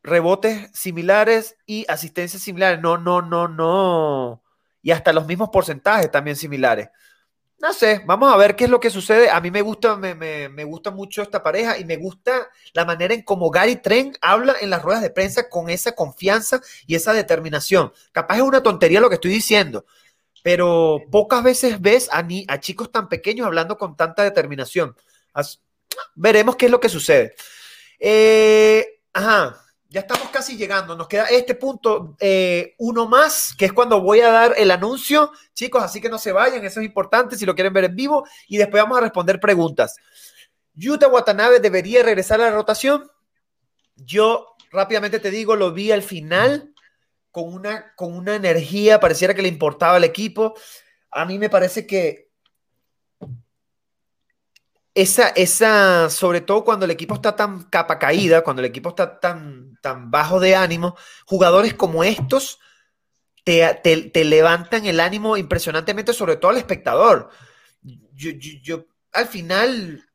S1: rebotes similares y asistencias similares. No, no, no, no. Y hasta los mismos porcentajes también similares. No sé, vamos a ver qué es lo que sucede. A mí me gusta, me, gusta mucho esta pareja y me gusta la manera en cómo Gary Trent habla en las ruedas de prensa con esa confianza y esa determinación. Capaz es una tontería lo que estoy diciendo, pero pocas veces ves a, ni, a chicos tan pequeños hablando con tanta determinación. veremos qué es lo que sucede. Eh, ajá ya estamos casi llegando. Nos queda este punto, eh, uno más, que es cuando voy a dar el anuncio. Chicos, así que no se vayan, eso es importante si lo quieren ver en vivo. Y después vamos a responder preguntas. Yuta Watanabe debería regresar a la rotación. Yo rápidamente te digo, lo vi al final con una, con una energía, pareciera que le importaba al equipo. A mí me parece que esa, esa, sobre todo cuando el equipo está tan capa caída, cuando el equipo está tan, tan bajo de ánimo, jugadores como estos te, levantan el ánimo impresionantemente, sobre todo al espectador. Yo, yo, al final,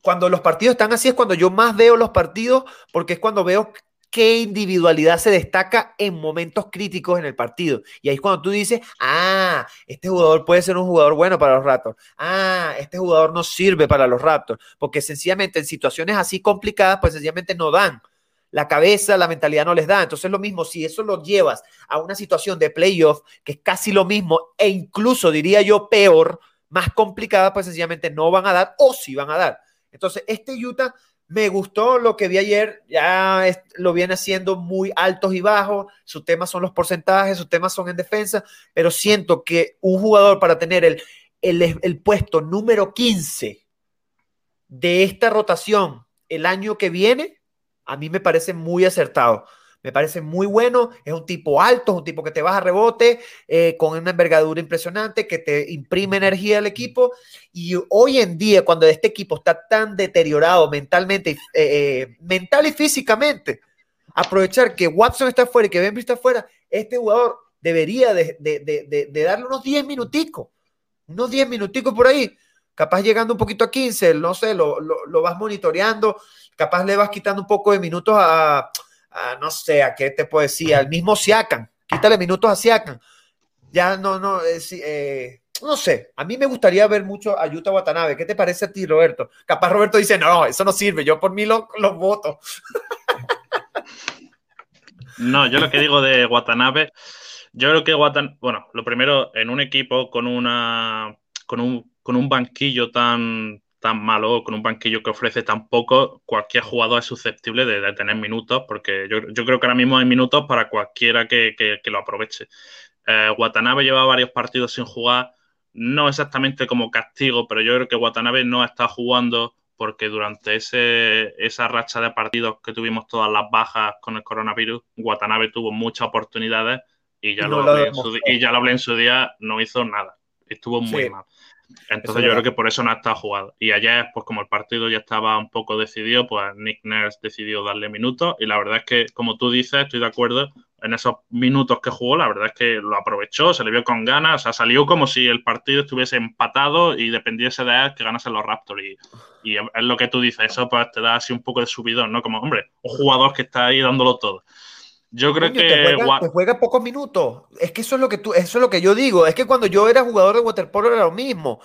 S1: cuando los partidos están así, es cuando yo más veo los partidos, porque es cuando veo qué individualidad se destaca en momentos críticos en el partido. Y ahí es cuando tú dices, ah, este jugador puede ser un jugador bueno para los Raptors. Ah, este jugador no sirve para los Raptors. Porque sencillamente en situaciones así complicadas, pues sencillamente no dan. La cabeza, la mentalidad no les da. Entonces lo mismo, si eso lo llevas a una situación de playoff, que es casi lo mismo, e incluso diría yo peor, más complicada, pues sencillamente no van a dar o sí van a dar. Entonces, este Utah me gustó lo que vi ayer, ya lo viene haciendo muy altos y bajos, sus temas son los porcentajes, sus temas son en defensa, pero siento que un jugador para tener el, el, el puesto número 15 de esta rotación el año que viene, a mí me parece muy acertado. Me parece muy bueno. Es un tipo alto, es un tipo que te baja rebote, eh, con una envergadura impresionante, que te imprime energía al equipo. Y hoy en día, cuando este equipo está tan deteriorado mentalmente, eh, eh, mental y físicamente, aprovechar que Watson está fuera y que Benby está fuera, este jugador debería de, darle unos 10 minuticos, unos 10 minuticos por ahí. Capaz llegando un poquito a 15, no sé, lo, lo vas monitoreando, capaz le vas quitando un poco de minutos a no sé, a qué te puedo decir, al mismo Siakan, quítale minutos a Siakan. Ya no, no, eh, eh, no sé, a mí me gustaría ver mucho a Yuta Watanabe. ¿Qué te parece a ti, Roberto? Capaz Roberto dice, no, eso no sirve, yo por mí los lo voto.
S2: No, yo lo que digo de Watanabe, yo creo que Watanabe, bueno, lo primero, en un equipo con una con un, con un banquillo tan, tan malo, con un banquillo que ofrece tan poco, cualquier jugador es susceptible de, tener minutos, porque yo, creo que ahora mismo hay minutos para cualquiera que, lo aproveche. Eh, Watanabe lleva varios partidos sin jugar, no exactamente como castigo, pero yo creo que Watanabe no está jugando porque durante ese, esa racha de partidos que tuvimos todas las bajas con el coronavirus, Watanabe tuvo muchas oportunidades y ya, lo, hablé en su, y ya lo hablé en su día, no hizo nada. Estuvo muy mal. Entonces yo creo que por eso no ha estado jugado. Y ayer, pues como el partido ya estaba un poco decidido, pues Nick Nurse decidió darle minutos. Y la verdad es que, como tú dices, estoy de acuerdo, en esos minutos que jugó, la verdad es que lo aprovechó, se le vio con ganas, o sea, salió como si el partido estuviese empatado y dependiese de él que ganase los Raptors. Y, y es lo que tú dices, eso pues te da así un poco de subidón, ¿no? Como, hombre, un jugador que está ahí dándolo todo. Yo creo que
S1: te juega, pocos minutos. Es que eso es lo que tú, eso es lo que yo digo. Es que cuando yo era jugador de waterpolo era lo mismo.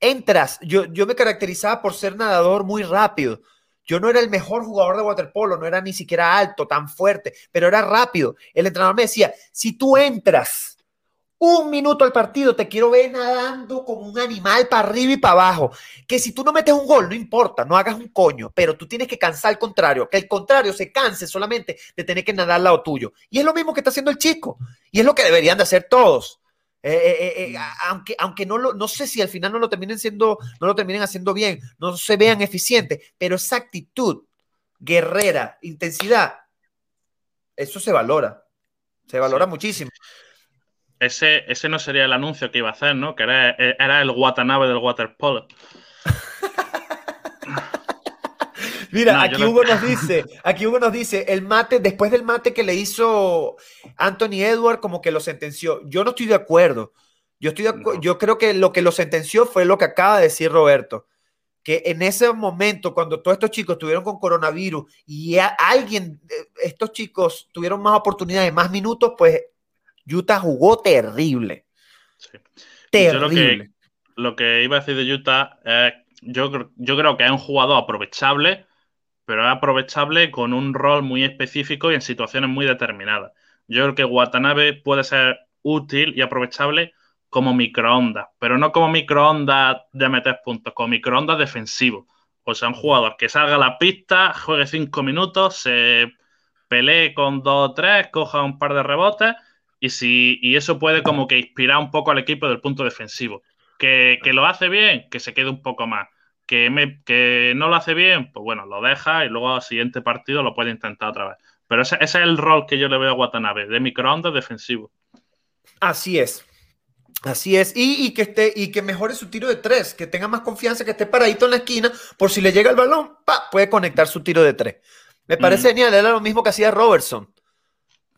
S1: Entras, yo, yo me caracterizaba por ser nadador muy rápido. Yo no era el mejor jugador de waterpolo, no era ni siquiera alto, tan fuerte, pero era rápido. El entrenador me decía, si tú entras un minuto al partido, te quiero ver nadando como un animal para arriba y para abajo. Que si tú no metes un gol, no importa, no hagas un coño, pero tú tienes que cansar al contrario, que el contrario se canse solamente de tener que nadar al lado tuyo. Y es lo mismo que está haciendo el chico, y es lo que deberían de hacer todos. Eh, eh, eh, aunque, aunque no, lo, no sé si al final no lo terminen siendo, no lo terminen haciendo bien, no se vean eficientes, pero esa actitud guerrera, intensidad, eso se valora, se valora muchísimo
S2: ese, ese no sería el anuncio que iba a hacer, ¿no? Que era, era el Watanabe del waterpolo.
S1: Mira, aquí Hugo nos dice, aquí Hugo nos dice, el mate, después del mate que le hizo Anthony Edward, como que lo sentenció. Yo no estoy de acuerdo. Yo, estoy yo creo que lo que lo sentenció fue lo que acaba de decir Roberto. Que en ese momento, cuando todos estos chicos estuvieron con coronavirus y alguien, eh, estos chicos tuvieron más oportunidades, más minutos, pues Utah jugó terrible.
S2: Terrible. Lo que, iba a decir de Utah es, yo, yo creo que es un jugador aprovechable, pero es aprovechable con un rol muy específico y en situaciones muy determinadas. Yo creo que Watanabe puede ser útil y aprovechable como microondas, pero no como microondas de meter puntos, como microondas defensivo. O sea, un jugador que salga a la pista, juegue cinco minutos, se pelee con dos o tres, coja un par de rebotes y, si, y eso puede como que inspirar un poco al equipo del punto defensivo. Que, lo hace bien, que se quede un poco más. Que, me, que no lo hace bien, pues bueno, lo deja y luego al siguiente partido lo puede intentar otra vez. Pero ese, es el rol que yo le veo a Watanabe, de microondas defensivo.
S1: Así es. Así es, y, que esté, y que mejore su tiro de tres, que tenga más confianza, que esté paradito en la esquina, por si le llega el balón, pa, puede conectar su tiro de tres. Me parece mm. genial, era lo mismo que hacía Robertson.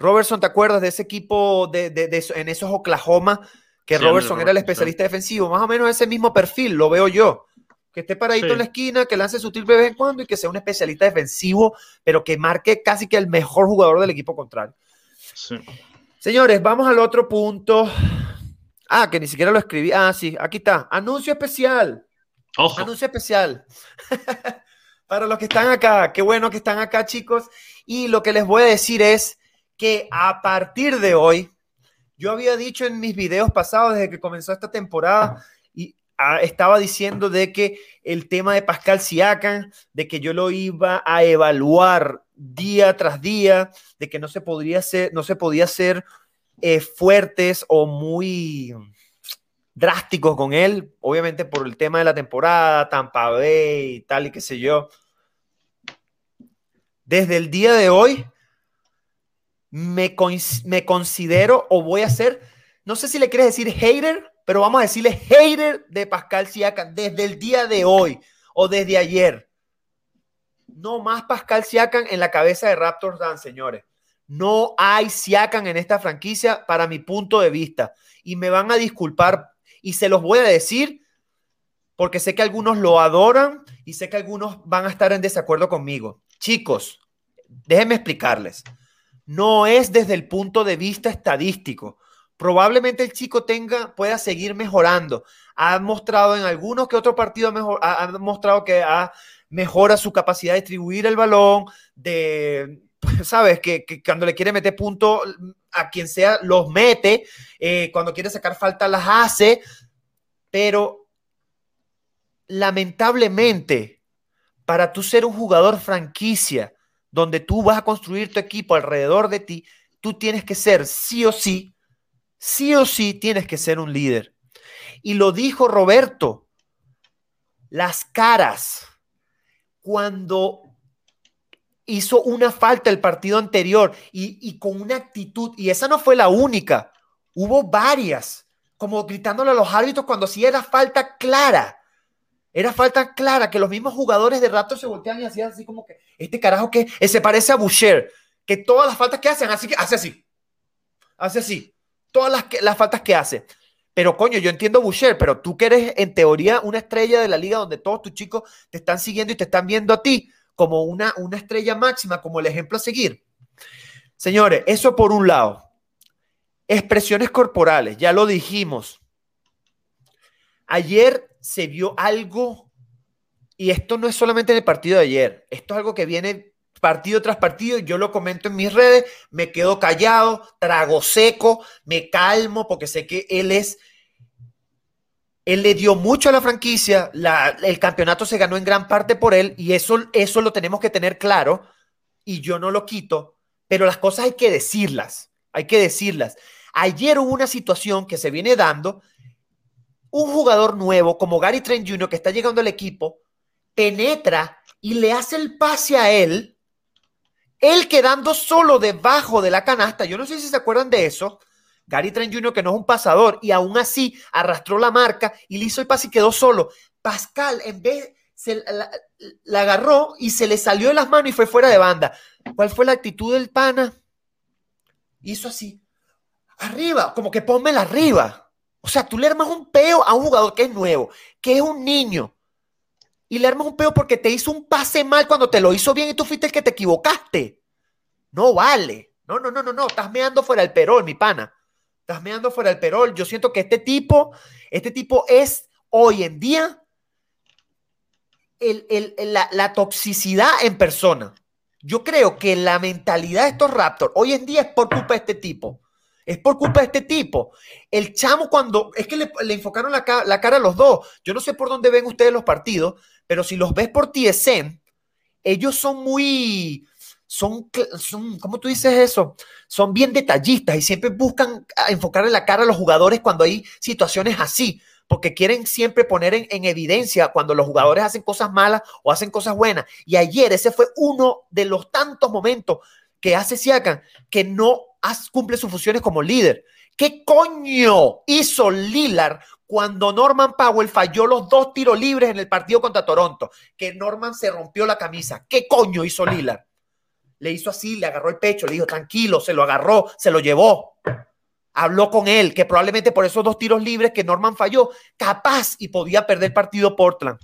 S1: Robertson, ¿te acuerdas de ese equipo de, en esos Oklahoma? Que Robertson era el especialista defensivo, más o menos ese mismo perfil, lo veo yo. Que esté paradito en la esquina, que lance su de vez en cuando y que sea un especialista defensivo, pero que marque casi que el mejor jugador del equipo contrario. Señores, vamos al otro punto. Ah, que ni siquiera lo escribí. Ah, sí, aquí está. Anuncio especial.
S2: Ojo.
S1: Anuncio especial. Para los que están acá, qué bueno que están acá, chicos. Y lo que les voy a decir es que a partir de hoy, yo había dicho en mis videos pasados, desde que comenzó esta temporada, y estaba diciendo de que el tema de Pascal Siakam, de que yo lo iba a evaluar día tras día, de que no se podría ser, no se podía ser eh, fuertes o muy drásticos con él, obviamente por el tema de la temporada, Tampa Bay y tal y qué sé yo. Desde el día de hoy, me, me considero o voy a ser, no sé si le quieres decir hater, pero vamos a decirle hater de Pascal Siakam desde el día de hoy o desde ayer. No más Pascal Siakam en la cabeza de Raptors Dan, señores. No hay Siakam en esta franquicia para mi punto de vista. Y me van a disculpar y se los voy a decir porque sé que algunos lo adoran y sé que algunos van a estar en desacuerdo conmigo. Chicos, déjenme explicarles no es desde el punto de vista estadístico. Probablemente el chico tenga, pueda seguir mejorando. Ha mostrado en algunos que otro partido mejor, ha, mostrado que ha, mejora su capacidad de distribuir el balón, de, sabes, que, cuando le quiere meter punto a quien sea, los mete, eh, cuando quiere sacar falta las hace, pero lamentablemente, para tú ser un jugador franquicia, donde tú vas a construir tu equipo alrededor de ti, tú tienes que ser sí o sí, sí o sí tienes que ser un líder. Y lo dijo Roberto, las caras, cuando hizo una falta el partido anterior y, y, con una actitud, y esa no fue la única, hubo varias, como gritándole a los árbitros cuando sí era falta clara. Era falta clara que los mismos jugadores de rato se voltean y hacían así como que, este carajo que se parece a Boucher, que todas las faltas que hacen, así que hace así, hace así, todas las, las faltas que hace. Pero coño, yo entiendo Boucher, pero tú que eres en teoría una estrella de la liga donde todos tus chicos te están siguiendo y te están viendo a ti como una, una estrella máxima, como el ejemplo a seguir. Señores, eso por un lado. Expresiones corporales, ya lo dijimos. Ayer se vio algo, y esto no es solamente en el partido de ayer, esto es algo que viene partido tras partido, yo lo comento en mis redes, me quedo callado, trago seco, me calmo porque sé que él es, él le dio mucho a la franquicia, el campeonato se ganó en gran parte por él y eso, eso lo tenemos que tener claro y yo no lo quito, pero las cosas hay que decirlas, hay que decirlas. Ayer hubo una situación que se viene dando, un jugador nuevo como Gary Trent Jr. que está llegando al equipo, penetra y le hace el pase a él, él quedando solo debajo de la canasta, yo no sé si se acuerdan de eso, Gary Trent Jr. que no es un pasador y aún así arrastró la marca y le hizo el pase y quedó solo. Pascal en vez se la, la, agarró y se le salió de las manos y fue fuera de banda. ¿Cuál fue la actitud del pana? Hizo así. Arriba, como que pónmela arriba. O sea, tú le armas un peo a un jugador que es nuevo, que es un niño, y le armas un peo porque te hizo un pase mal cuando te lo hizo bien y tú fuiste el que te equivocaste. No vale. No, no, no, no, no. Estás meando fuera del perol, mi pana. Estás meando fuera del perol. Yo siento que este tipo, este tipo es hoy en día la, la toxicidad en persona. Yo creo que la mentalidad de estos Raptors hoy en día es por culpa de este tipo. Es por culpa de este tipo. El chamo cuando, es que le, enfocaron la, la, cara a los dos. Yo no sé por dónde ven ustedes los partidos, pero si los ves por TSN, ellos son muy, son, son, ¿cómo tú dices eso? Son bien detallistas y siempre buscan enfocarle la cara a los jugadores cuando hay situaciones así, porque quieren siempre poner en, en, evidencia cuando los jugadores hacen cosas malas o hacen cosas buenas. Y ayer ese fue uno de los tantos momentos que hace Siakam que no cumple sus funciones como líder. ¿Qué coño hizo Lillard cuando Norman Powell falló los dos tiros libres en el partido contra Toronto? Que Norman se rompió la camisa. ¿Qué coño hizo Lillard? Le hizo así, le agarró el pecho, le dijo tranquilo, se lo agarró, se lo llevó. Habló con él, que probablemente por esos dos tiros libres que Norman falló, capaz y podía perder el partido Portland.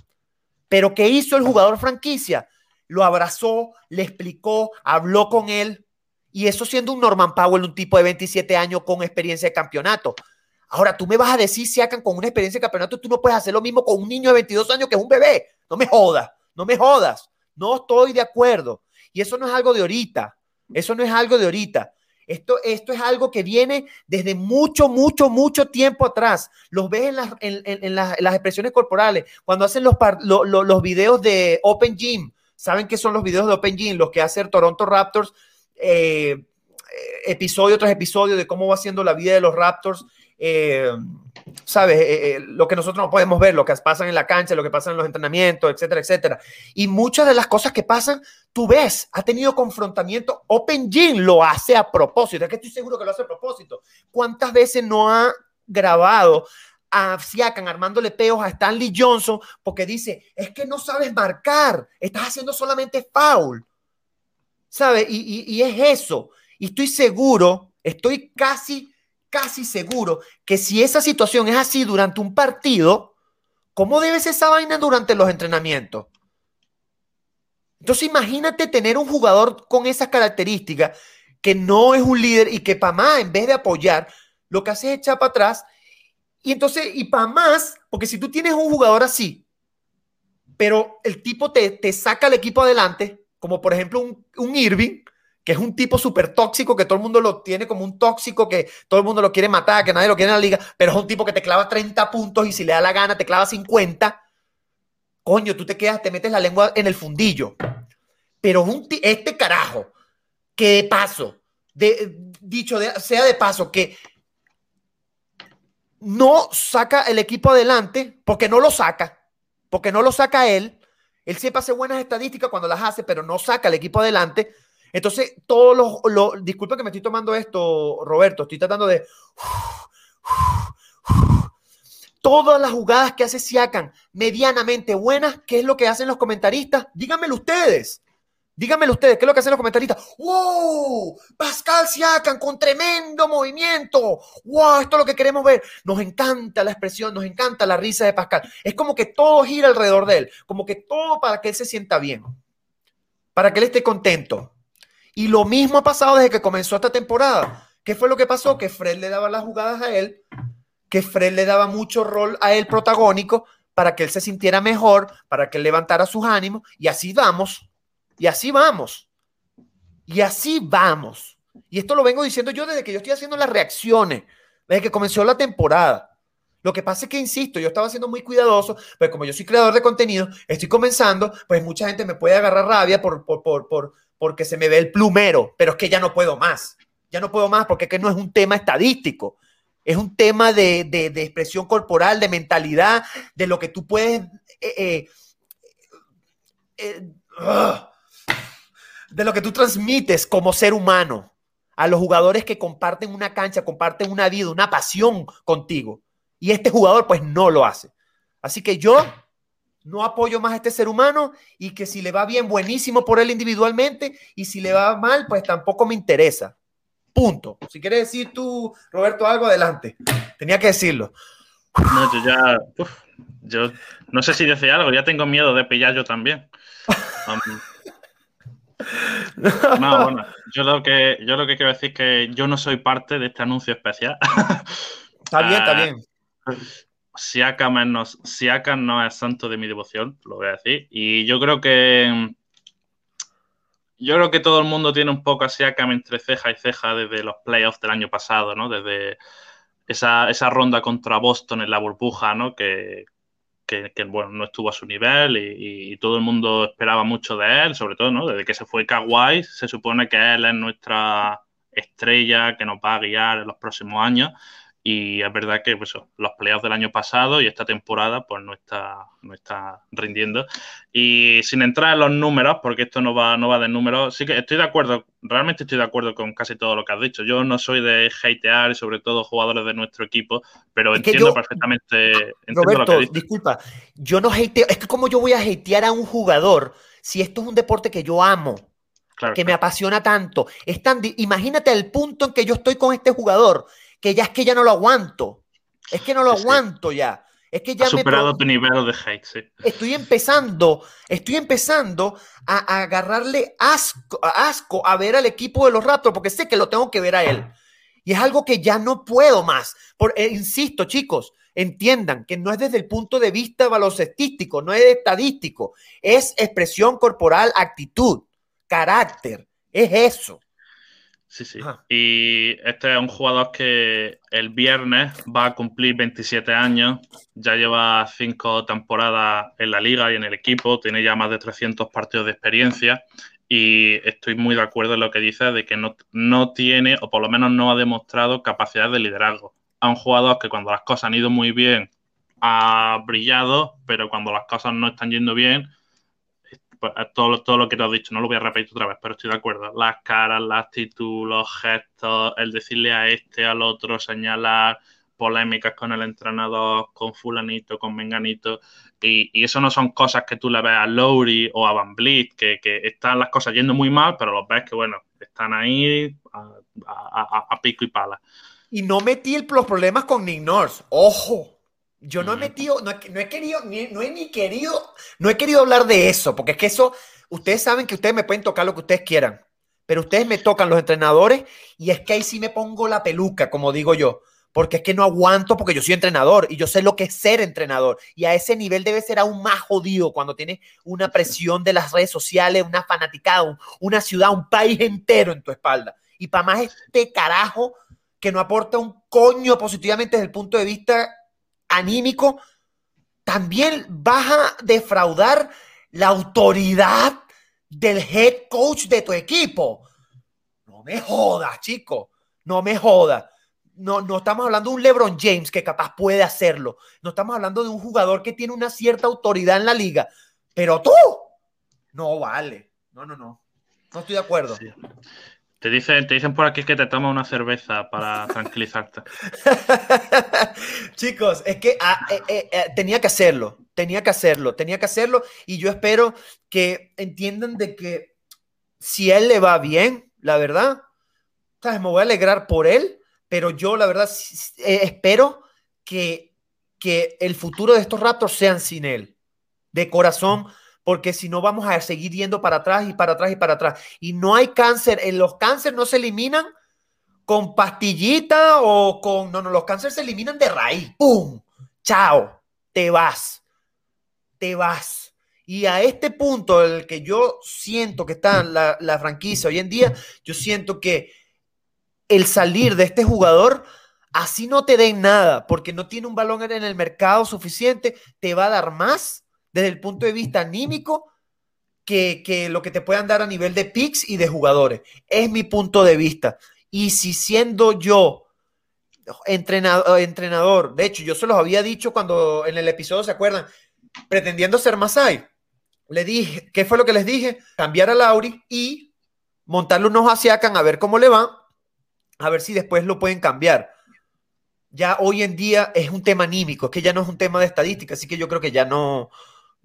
S1: Pero ¿qué hizo el jugador franquicia? Lo abrazó, le explicó, habló con él y eso siendo un Norman Powell, un tipo de 27 años con experiencia de campeonato. Ahora, tú me vas a decir, si hagan con una experiencia de campeonato, tú no puedes hacer lo mismo con un niño de 22 años que es un bebé. No me jodas, no me jodas. No estoy de acuerdo. Y eso no es algo de ahorita. Eso no es algo de ahorita. Esto, esto es algo que viene desde mucho, mucho, mucho tiempo atrás. Los ves en las, en, las, expresiones corporales. Cuando hacen los, los videos de Open Gym. ¿Saben qué son los videos de Open Gym? Los que hace Toronto Raptors eh, episodio tras episodio de cómo va siendo la vida de los Raptors. Eh, ¿Sabes? Eh, lo que nosotros no podemos ver, lo que pasa en la cancha, lo que pasa en los entrenamientos, etcétera, etcétera. Y muchas de las cosas que pasan, tú ves, ha tenido confrontamiento. Open Gym lo hace a propósito. Es que estoy seguro que lo hace a propósito. ¿Cuántas veces no ha grabado a Siakam armándole peos a Stanley Johnson porque dice, es que no sabes marcar, estás haciendo solamente foul. ¿Sabe? Y, es eso. Y estoy seguro, estoy casi, casi seguro que si esa situación es así durante un partido, ¿cómo debe ser esa vaina durante los entrenamientos? Entonces imagínate tener un jugador con esas características que no es un líder y que para más, en vez de apoyar, lo que hace es echar para atrás. Y entonces, y para más, porque si tú tienes un jugador así, pero el tipo te, te saca el equipo adelante, como por ejemplo un, Irving, que es un tipo súper tóxico, que todo el mundo lo tiene como un tóxico, que todo el mundo lo quiere matar, que nadie lo quiere en la liga, pero es un tipo que te clava 30 puntos y si le da la gana te clava 50. Coño, tú te quedas, te metes la lengua en el fundillo. Pero un este carajo, que de paso, de, dicho sea de paso, que no saca el equipo adelante, porque no lo saca, porque no lo saca él, él siempre hace buenas estadísticas cuando las hace, pero no saca al equipo adelante. Entonces, todos los, los disculpa que me estoy tomando esto, Roberto, estoy tratando de todas las jugadas que hace Siakan medianamente buenas, ¿qué es lo que hacen los comentaristas? Díganmelo ustedes. Díganmelo ustedes, ¿qué es lo que hacen los comentaristas? ¡Wow! Pascal Siakam con tremendo movimiento. ¡Wow! Esto es lo que queremos ver. Nos encanta la expresión, nos encanta la risa de Pascal. Es como que todo gira alrededor de él, como que todo para que él se sienta bien, para que él esté contento. Y lo mismo ha pasado desde que comenzó esta temporada. ¿Qué fue lo que pasó? Que Fred le daba las jugadas a él, que Fred le daba mucho rol a él protagónico para que él se sintiera mejor, para que él levantara sus ánimos y así vamos y así vamos. Y así vamos. Y esto lo vengo diciendo yo desde que yo estoy haciendo las reacciones, desde que comenzó la temporada. Lo que pasa es que, insisto, yo estaba siendo muy cuidadoso, pues como yo soy creador de contenido, estoy comenzando, pues mucha gente me puede agarrar rabia por, por, por, por porque se me ve el plumero, pero es que ya no puedo más. Ya no puedo más porque es que no es un tema estadístico. Es un tema de, de, de expresión corporal, de mentalidad, de lo que tú puedes... Eh, eh, eh, de lo que tú transmites como ser humano a los jugadores que comparten una cancha, comparten una vida, una pasión contigo. Y este jugador pues no lo hace. Así que yo no apoyo más a este ser humano y que si le va bien, buenísimo por él individualmente y si le va mal, pues tampoco me interesa. Punto. Si quieres decir tú, Roberto, algo, adelante. Tenía que decirlo.
S2: No, yo ya, yo no sé si decía algo, ya tengo miedo de pillar yo también. no, bueno, yo lo que yo lo que quiero decir es que yo no soy parte de este anuncio especial.
S1: Está bien, está bien.
S2: Siakam no, Siakam no es santo de mi devoción, lo voy a decir. Y yo creo que. Yo creo que todo el mundo tiene un poco a Siakam entre ceja y ceja desde los playoffs del año pasado, ¿no? Desde esa, ronda contra Boston en la burbuja, ¿no? Que, bueno, no estuvo a su nivel y, y, todo el mundo esperaba mucho de él, sobre todo, ¿no? Desde que se fue Kawhi, se supone que él es nuestra estrella que nos va a guiar en los próximos años y es verdad que pues, los playoffs del año pasado y esta temporada pues no está, no está rindiendo. Y sin entrar en los números, porque esto no va, no va de números, sí que estoy de acuerdo, realmente estoy de acuerdo con casi todo lo que has dicho. Yo no soy de hatear y sobre todo jugadores de nuestro equipo, pero entiendo perfectamente
S1: Roberto, disculpa, yo no hateo, es que como yo voy a hatear a un jugador si esto es un deporte que yo amo. que me apasiona tanto. Es tan, imagínate el punto en que yo estoy con este jugador que ya es que ya no lo aguanto. Es que no lo aguanto ya. Es que ya
S2: ha superado tu nivel de hate, sí.
S1: Estoy empezando, estoy empezando a, agarrarle asco, a asco a ver al equipo de los Raptors porque sé que lo tengo que ver a él. Y es algo que ya no puedo más. Por, eh, insisto, chicos, entiendan que no es desde el punto de vista baloncestístico, no es estadístico, es expresión corporal, actitud, carácter, es eso.
S2: Sí, sí. Y este es un jugador que el viernes va a cumplir 27 años, ya lleva cinco temporadas en la liga y en el equipo, tiene ya más de 300 partidos de experiencia y estoy muy de acuerdo en lo que dice de que no, no tiene, o por lo menos no ha demostrado capacidad de liderazgo. A un jugador que cuando las cosas han ido muy bien ha brillado, pero cuando las cosas no están yendo bien todo, todo lo que te has dicho, no lo voy a repetir otra vez, pero estoy de acuerdo. Las caras, la actitud, los gestos, el decirle a este, al otro, señalar polémicas con el entrenador, con fulanito, con menganito, y, eso no son cosas que tú le ves a Lowry o a Van Vliet, que, están las cosas yendo muy mal, pero los ves que, bueno, están ahí a, pico y pala.
S1: Y no metí los problemas con Nick Nurse, ojo. Yo no he metido, no he, querido, no he ni querido, no he querido hablar de eso, porque es que eso, ustedes saben que ustedes me pueden tocar lo que ustedes quieran, pero ustedes me tocan los entrenadores y es que ahí sí me pongo la peluca, como digo yo, porque es que no aguanto porque yo soy entrenador y yo sé lo que es ser entrenador y a ese nivel debe ser aún más jodido cuando tienes una presión de las redes sociales, una fanaticada, una ciudad, un país entero en tu espalda. Y para más este carajo que no aporta un coño positivamente desde el punto de vista anímico, también vas a defraudar la autoridad del head coach de tu equipo. No me jodas, chico. No me jodas. No, no estamos hablando de un LeBron James que capaz puede hacerlo. No estamos hablando de un jugador que tiene una cierta autoridad en la liga. Pero tú, no vale. No, no, no. No estoy de acuerdo.
S2: Te dicen, te dicen por aquí que te tomas una cerveza para tranquilizarte.
S1: Chicos, es que ah, eh, eh, eh, tenía que hacerlo, tenía que hacerlo, tenía que hacerlo y yo espero que entiendan de que si él le va bien, la verdad, ¿sabes? me voy a alegrar por él, pero yo la verdad espero que, que el futuro de estos Raptors sean sin él, de corazón porque si no vamos a seguir yendo para atrás y para atrás y para atrás. Y no hay cáncer, los cánceres no se eliminan con pastillita o con... No, no, los cánceres se eliminan de raíz. ¡Pum! ¡Chao! Te vas. Te vas. Y a este punto, el que yo siento que está la, la franquicia hoy en día, yo siento que el salir de este jugador, así no te den nada, porque no tiene un balón en el mercado suficiente, te va a dar más desde el punto de vista anímico que, lo que te puedan dar a nivel de picks y de jugadores. Es mi punto de vista. Y si siendo yo entrenador, entrenador, de hecho, yo se los había dicho cuando en el episodio, ¿se acuerdan? Pretendiendo ser Masai le dije, ¿qué fue lo que les dije? Cambiar a Lauri y montarle unos Asiacan a ver cómo le va, a ver si después lo pueden cambiar. Ya hoy en día es un tema anímico, es que ya no es un tema de estadística, así que yo creo que ya no,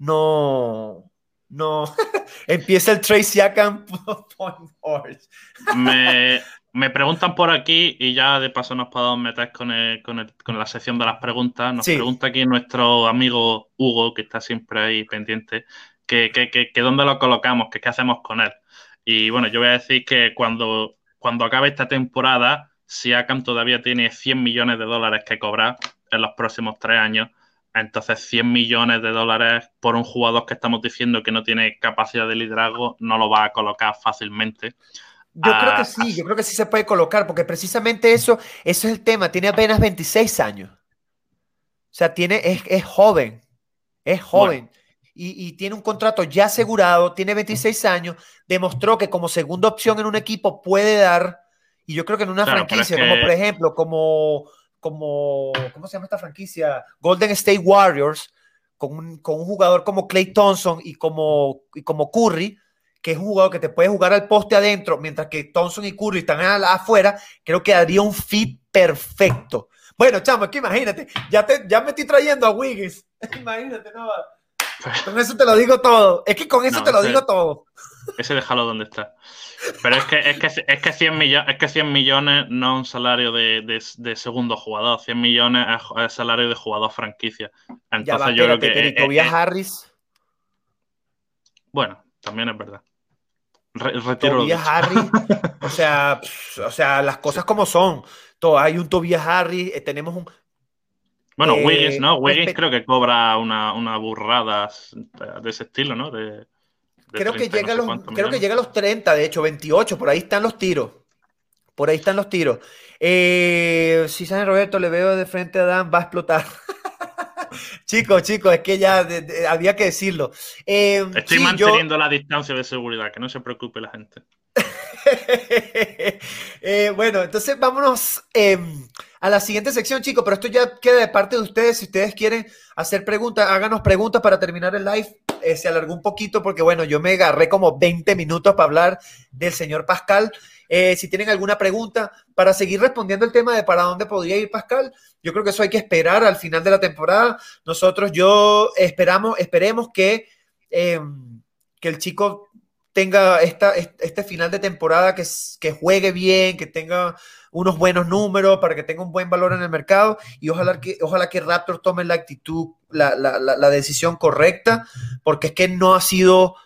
S1: no, no. Empieza el Trace Siakam
S2: me, me preguntan por aquí y ya de paso nos podemos meter con, con, la sección de las preguntas. Nos pregunta aquí nuestro amigo Hugo, que está siempre ahí pendiente que, dónde lo colocamos, que qué hacemos con él. Y bueno, yo voy a decir que cuando, cuando acabe esta temporada, Siakam todavía tiene 100 millones de dólares que cobrar en los próximos tres años. Entonces, 100 millones de dólares por un jugador que estamos diciendo que no tiene capacidad de liderazgo, no lo va a colocar fácilmente.
S1: Yo creo que ah, sí, yo creo que sí se puede colocar, porque precisamente eso, eso es el tema. Tiene apenas 26 años. O sea, tiene, es, es joven. Es joven y, tiene un contrato ya asegurado, tiene 26 años, demostró que como segunda opción en un equipo puede dar, y yo creo que en una franquicia, como por ejemplo, como, como, ¿cómo se llama esta franquicia? Golden State Warriors, con un, con un jugador como Clay Thompson y como, y como Curry, que es un jugador que te puede jugar al poste adentro, mientras que Thompson y Curry están afuera, creo que haría un fit perfecto. Bueno, chamo, es que imagínate, ya, te, ya me estoy trayendo a Wiggins. imagínate, no con eso te lo digo todo. Es que con eso te lo digo todo.
S2: Ese déjalo donde está. Pero es que, es que, es que, 100, millones, es que 100 millones no es un salario de, de, segundo jugador. 100 millones es, salario de jugador franquicia. Entonces yo creo que.
S1: Tobias Harris.
S2: Bueno, también es verdad. retiro
S1: Tobias Harris. o sea, o sea, las cosas como son. Todo, hay un Tobias Harris, eh, tenemos un.
S2: Bueno, eh, Wiggins, ¿no? Wiggins creo que cobra una, una, burrada de ese estilo, ¿no? De,
S1: creo, que llega los, creo que llega a los 30, de hecho, 28, por ahí están los tiros. Por ahí están los tiros. Eh, si San Roberto le veo de frente a Dan, va a explotar. chicos, chicos, es que ya había que decirlo.
S2: Eh, Estoy manteniendo la distancia de seguridad, que no se preocupe la gente.
S1: Eh, bueno, entonces vámonos em, a la siguiente sección, chicos, pero esto ya queda de parte de ustedes. Si ustedes quieren hacer preguntas, háganos preguntas para terminar el live. Eh, se alargó un poquito porque, bueno, yo me agarré como 20 minutos para hablar del señor Pascal. Eh, si tienen alguna pregunta para seguir respondiendo el tema de para dónde podría ir Pascal, yo creo que eso hay que esperar al final de la temporada. Nosotros, yo esperamos, esperemos que, que el chico tenga esta, este final de temporada que, que juegue bien, que tenga unos buenos números, para que tenga un buen valor en el mercado y ojalá que, ojalá que Raptor tome la actitud, la, la, la, decisión correcta, porque es que no ha sido,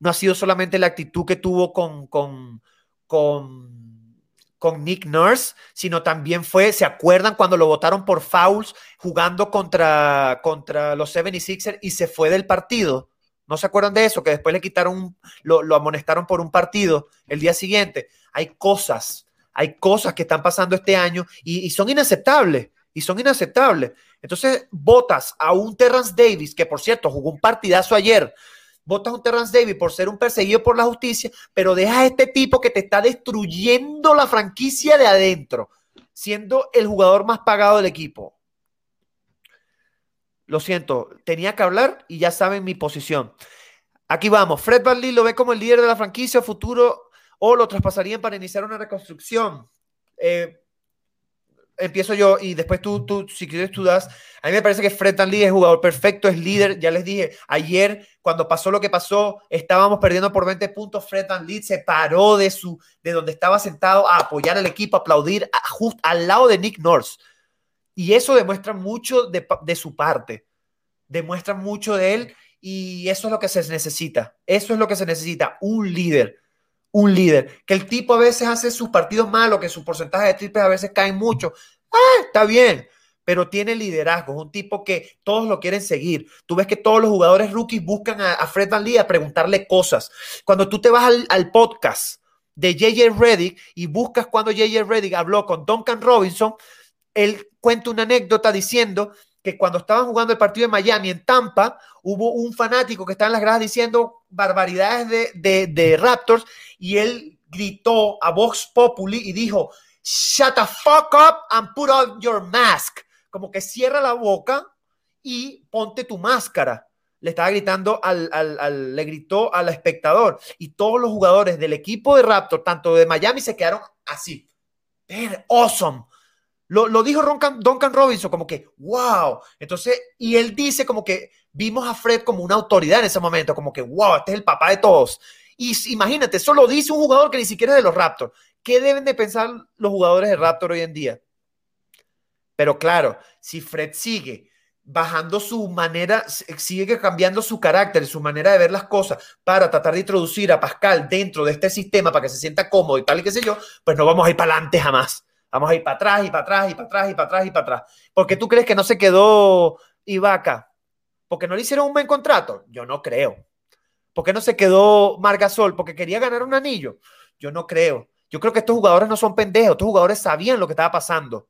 S1: no ha sido solamente la actitud que tuvo con, con, con, con Nick Nurse, sino también fue, ¿se acuerdan cuando lo votaron por fouls jugando contra, contra los 76ers y se fue del partido? ¿No se acuerdan de eso? Que después le quitaron, lo, amonestaron por un partido el día siguiente. Hay cosas, hay cosas que están pasando este año y, son inaceptables. Y son inaceptables. Entonces, votas a un Terrence Davis, que por cierto jugó un partidazo ayer. Votas a un Terrence Davis por ser un perseguido por la justicia, pero dejas a este tipo que te está destruyendo la franquicia de adentro, siendo el jugador más pagado del equipo. Lo siento, tenía que hablar y ya saben mi posición. Aquí vamos. Fred Van lo ve como el líder de la franquicia futuro o lo traspasarían para iniciar una reconstrucción. Eh, empiezo yo y después tú, tú, si quieres, tú das. A mí me parece que Fred Van es jugador perfecto, es líder. Ya les dije, ayer, cuando pasó lo que pasó, estábamos perdiendo por 20 puntos. Fred Van se paró de, su, de donde estaba sentado a apoyar al equipo, a aplaudir justo al lado de Nick Nurse. Y eso demuestra mucho de, su parte, demuestra mucho de él y eso es lo que se necesita. Eso es lo que se necesita, un líder, un líder. Que el tipo a veces hace sus partidos malos, que su porcentaje de triples a veces caen mucho. Ah, está bien, pero tiene liderazgo, es un tipo que todos lo quieren seguir. Tú ves que todos los jugadores rookies buscan a, Fred Van Lee a preguntarle cosas. Cuando tú te vas al, al podcast de JJ Reddick y buscas cuando JJ Reddick habló con Duncan Robinson, él cuenta una anécdota diciendo que cuando estaban jugando el partido de Miami en Tampa, hubo un fanático que estaba en las gradas diciendo barbaridades de, de, Raptors y él gritó a Vox Populi y dijo, shut the fuck up and put on your mask. Como que cierra la boca y ponte tu máscara. Le estaba gritando al, al, le gritó al espectador y todos los jugadores del equipo de Raptors, tanto de Miami, se quedaron así. awesome. Lo, dijo Duncan Robinson como que, wow. Entonces, y él dice como que vimos a Fred como una autoridad en ese momento, como que, wow, este es el papá de todos. Y imagínate, eso lo dice un jugador que ni siquiera es de los Raptors. ¿Qué deben de pensar los jugadores de Raptor hoy en día? Pero claro, si Fred sigue bajando su manera, sigue cambiando su carácter, su manera de ver las cosas para tratar de introducir a Pascal dentro de este sistema para que se sienta cómodo y tal y qué sé yo, pues no vamos a ir para adelante jamás. Vamos a ir para atrás y para atrás y para atrás y para atrás y para atrás. ¿Por qué tú crees que no se quedó Ibaka? ¿Porque no le hicieron un buen contrato? Yo no creo. ¿Por qué no se quedó Margasol? ¿Porque quería ganar un anillo? Yo no creo. Yo creo que estos jugadores no son pendejos. Estos jugadores sabían lo que estaba pasando.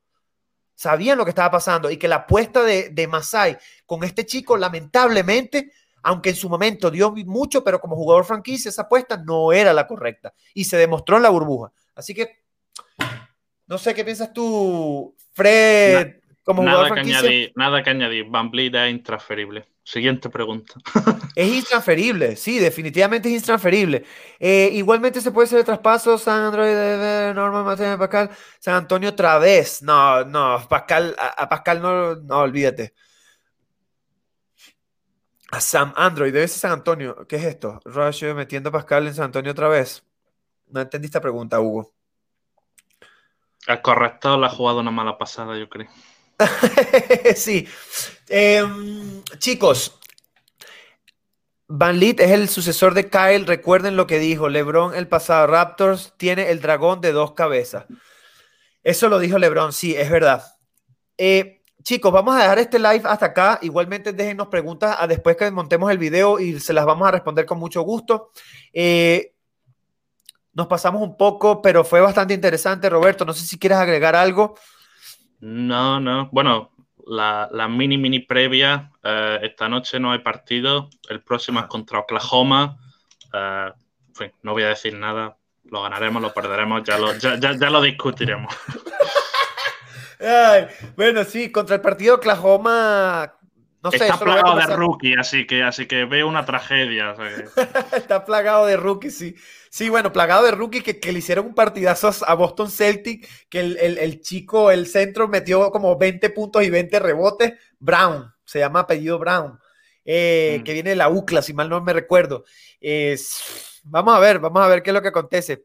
S1: Sabían lo que estaba pasando. Y que la apuesta de, de Masai con este chico, lamentablemente, aunque en su momento dio mucho, pero como jugador franquicia, esa apuesta no era la correcta. Y se demostró en la burbuja. Así que no sé qué piensas tú, Fred, como
S2: nada que añadir, Nada que añadir. Van Vliet es intransferible. Siguiente pregunta.
S1: es intransferible, sí, definitivamente es intransferible. Eh, igualmente se puede hacer el traspaso San Android de Norman Mateo Pascal, San Antonio otra vez. No, no, Pascal, a, Pascal no, no, olvídate. A Sam Android, debe ser San Antonio. ¿Qué es esto? Rush metiendo a Pascal en San Antonio otra vez. No entendí esta pregunta, Hugo.
S2: El corrector le ha jugado una mala pasada, yo creo.
S1: sí. Em, chicos, Van Lit es el sucesor de Kyle. Recuerden lo que dijo LeBron el pasado. Raptors tiene el dragón de dos cabezas. Eso lo dijo LeBron, sí, es verdad. Eh, chicos, vamos a dejar este live hasta acá. Igualmente, déjenos preguntas a después que montemos el video y se las vamos a responder con mucho gusto. Eh, nos pasamos un poco, pero fue bastante interesante. Roberto, no sé si quieres agregar algo.
S2: No, no. Bueno, la, mini, mini previa. Eh, esta noche no hay partido. El próximo es contra Oklahoma. Eh, no voy a decir nada. Lo ganaremos, lo perderemos, ya lo, ya, lo discutiremos.
S1: bueno, sí, contra el partido Oklahoma
S2: no sé, Está plagado de rookie, así que, así que veo una tragedia.
S1: Está plagado de rookie, sí. Sí, bueno, plagado de rookie que, le hicieron un partidazo a Boston Celtic, que el, chico, el centro, metió como 20 puntos y 20 rebotes. Brown, se llama apellido Brown, eh, mm. que viene de la UCLA, si mal no me recuerdo. vamos a ver, vamos a ver qué es lo que acontece.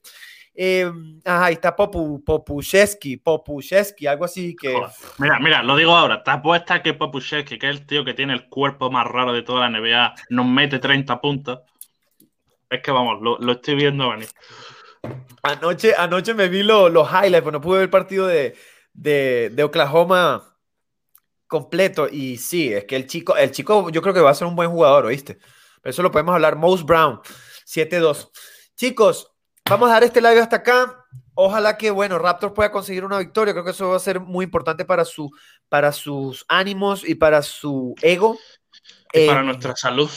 S1: Eh, ajá, ahí está Popu, Popushevsky, Popushevsky, algo así que.
S2: Mira, mira, lo digo ahora. Está puesta que Popushevsky, que es el tío que tiene el cuerpo más raro de toda la NBA, nos mete 30 puntos. Es que vamos, lo, estoy viendo venir.
S1: Anoche, anoche me vi los highlights, pero no pude ver el partido de, de, Oklahoma completo. Y sí, es que el chico, el chico, yo creo que va a ser un buen jugador, ¿oíste? Pero eso lo podemos hablar. Mose Brown, 7-2. Chicos, Vamos a dar este live hasta acá. Ojalá que, bueno, Raptors pueda conseguir una victoria. Creo que eso va a ser muy importante para, su, para sus ánimos y para su ego.
S2: Y para eh, nuestra salud.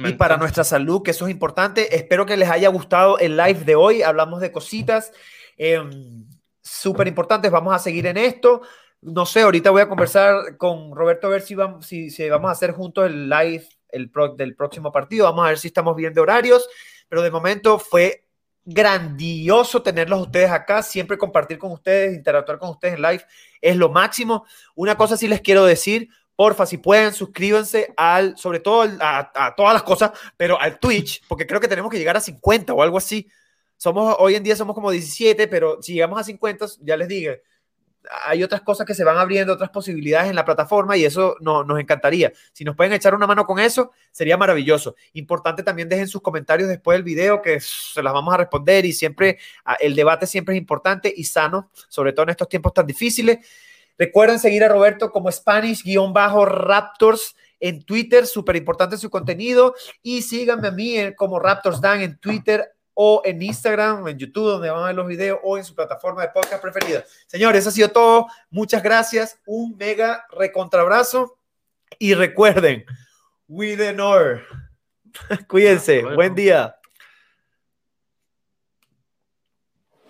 S1: Y para nuestra salud, que eso es importante. Espero que les haya gustado el live de hoy. Hablamos de cositas em, súper importantes. Vamos a seguir en esto. No sé, ahorita voy a conversar con Roberto a ver si vamos, si, vamos a hacer juntos el live el del próximo partido. Vamos a ver si estamos bien de horarios. Pero de momento fue grandioso tenerlos ustedes acá, siempre compartir con ustedes, interactuar con ustedes en live es lo máximo. Una cosa sí les quiero decir, porfa, si pueden, suscríbanse al, sobre todo a, todas las cosas, pero al Twitch, porque creo que tenemos que llegar a 50 o algo así. Somos, hoy en día somos como 17, pero si llegamos a 50, ya les dije, hay otras cosas que se van abriendo, otras posibilidades en la plataforma y eso no, nos encantaría. Si nos pueden echar una mano con eso, sería maravilloso. Importante también dejen sus comentarios después del video que se las vamos a responder y siempre ah, el debate siempre es importante y sano, sobre todo en estos tiempos tan difíciles. Recuerden seguir a Roberto como Spanish-Raptors en Twitter, súper importante su contenido. Y síganme a mí como Raptors Dan en Twitter o en Instagram, en YouTube, donde van a ver los videos, o en su plataforma de podcast preferida. Señores, eso ha sido todo. Muchas gracias. Un mega recontrabrazo. Y recuerden, we the North. Cuídense. Buen día.